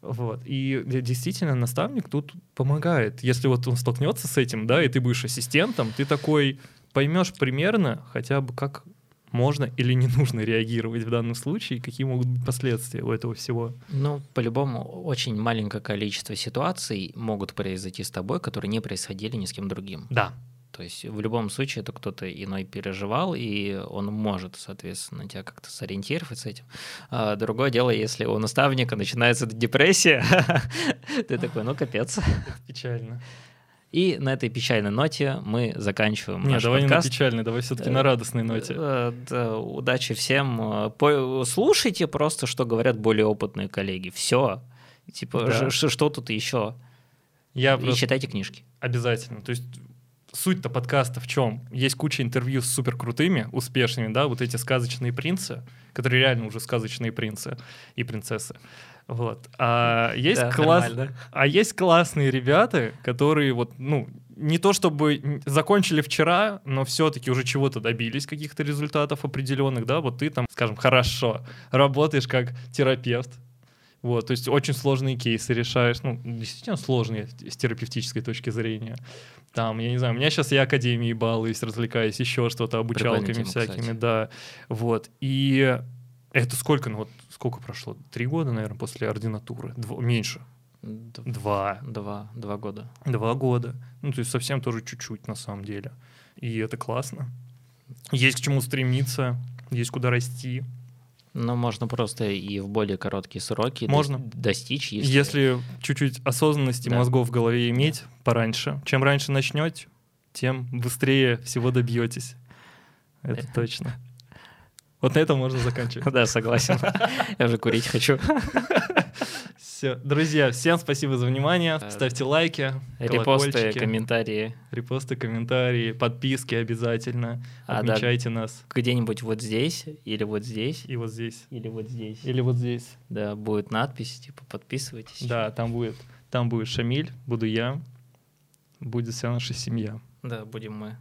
Speaker 2: Вот. И действительно, наставник тут помогает. Если вот он столкнется с этим, да, и ты будешь ассистентом, ты такой поймешь примерно хотя бы, как можно или не нужно реагировать в данном случае, какие могут быть последствия у этого всего?
Speaker 1: Ну, по-любому, очень маленькое количество ситуаций могут произойти с тобой, которые не происходили ни с кем другим.
Speaker 2: Да.
Speaker 1: То есть в любом случае это кто-то иной переживал, и он может, соответственно, тебя как-то сориентировать с этим. А другое дело, если у наставника начинается депрессия, ты такой, ну капец. Это
Speaker 2: печально.
Speaker 1: И на этой печальной ноте мы заканчиваем
Speaker 2: Не,
Speaker 1: наш
Speaker 2: давай
Speaker 1: подкаст.
Speaker 2: не на печальной, давай все-таки на радостной ноте.
Speaker 1: Э, да, удачи всем. Слушайте просто, что говорят более опытные коллеги. Все. Типа, да. что тут еще? Я И читайте книжки.
Speaker 2: Обязательно. То есть суть-то подкаста в чем? Есть куча интервью с супер крутыми, успешными, да, вот эти сказочные принцы, которые реально уже сказочные принцы и принцессы. Вот. А есть,
Speaker 1: Да,
Speaker 2: класс...
Speaker 1: нормально.
Speaker 2: а есть классные ребята, которые вот, ну, не то чтобы закончили вчера, но все-таки уже чего-то добились, каких-то результатов определенных, да, вот ты там, скажем, хорошо работаешь как терапевт, вот, то есть очень сложные кейсы решаешь, ну, действительно сложные с терапевтической точки зрения. Там, я не знаю, у меня сейчас я академией балуюсь, развлекаюсь, еще что-то, обучалками всякими,
Speaker 1: кстати.
Speaker 2: да. Вот. И это сколько, ну вот сколько прошло? Три года, наверное, после ординатуры? Дво- меньше.
Speaker 1: Д-
Speaker 2: Два.
Speaker 1: Два, два года.
Speaker 2: Два года. Ну, то есть совсем тоже чуть-чуть на самом деле. И это классно. Есть к чему стремиться, есть куда расти.
Speaker 1: Но можно просто и в более короткие сроки
Speaker 2: Можно.
Speaker 1: дос- достичь, если...
Speaker 2: Если, чуть-чуть осознанности
Speaker 1: Да.
Speaker 2: мозгов в голове иметь пораньше, чем раньше начнете, тем быстрее всего добьетесь. Это
Speaker 1: Э.
Speaker 2: точно. Вот на этом можно заканчивать.
Speaker 1: Да, согласен. Я уже курить хочу.
Speaker 2: Все. Друзья, всем спасибо за внимание.
Speaker 1: Да.
Speaker 2: Ставьте лайки,
Speaker 1: Репосты, комментарии.
Speaker 2: репосты, комментарии, подписки обязательно.
Speaker 1: А, да.
Speaker 2: Отмечайте нас.
Speaker 1: Где-нибудь вот здесь, или вот здесь,
Speaker 2: И вот здесь.
Speaker 1: или вот здесь.
Speaker 2: Или вот здесь.
Speaker 1: Да, будет надпись, типа, подписывайтесь.
Speaker 2: Да, там будет, там будет Шамиль, буду я, будет вся наша семья.
Speaker 1: Да, будем мы.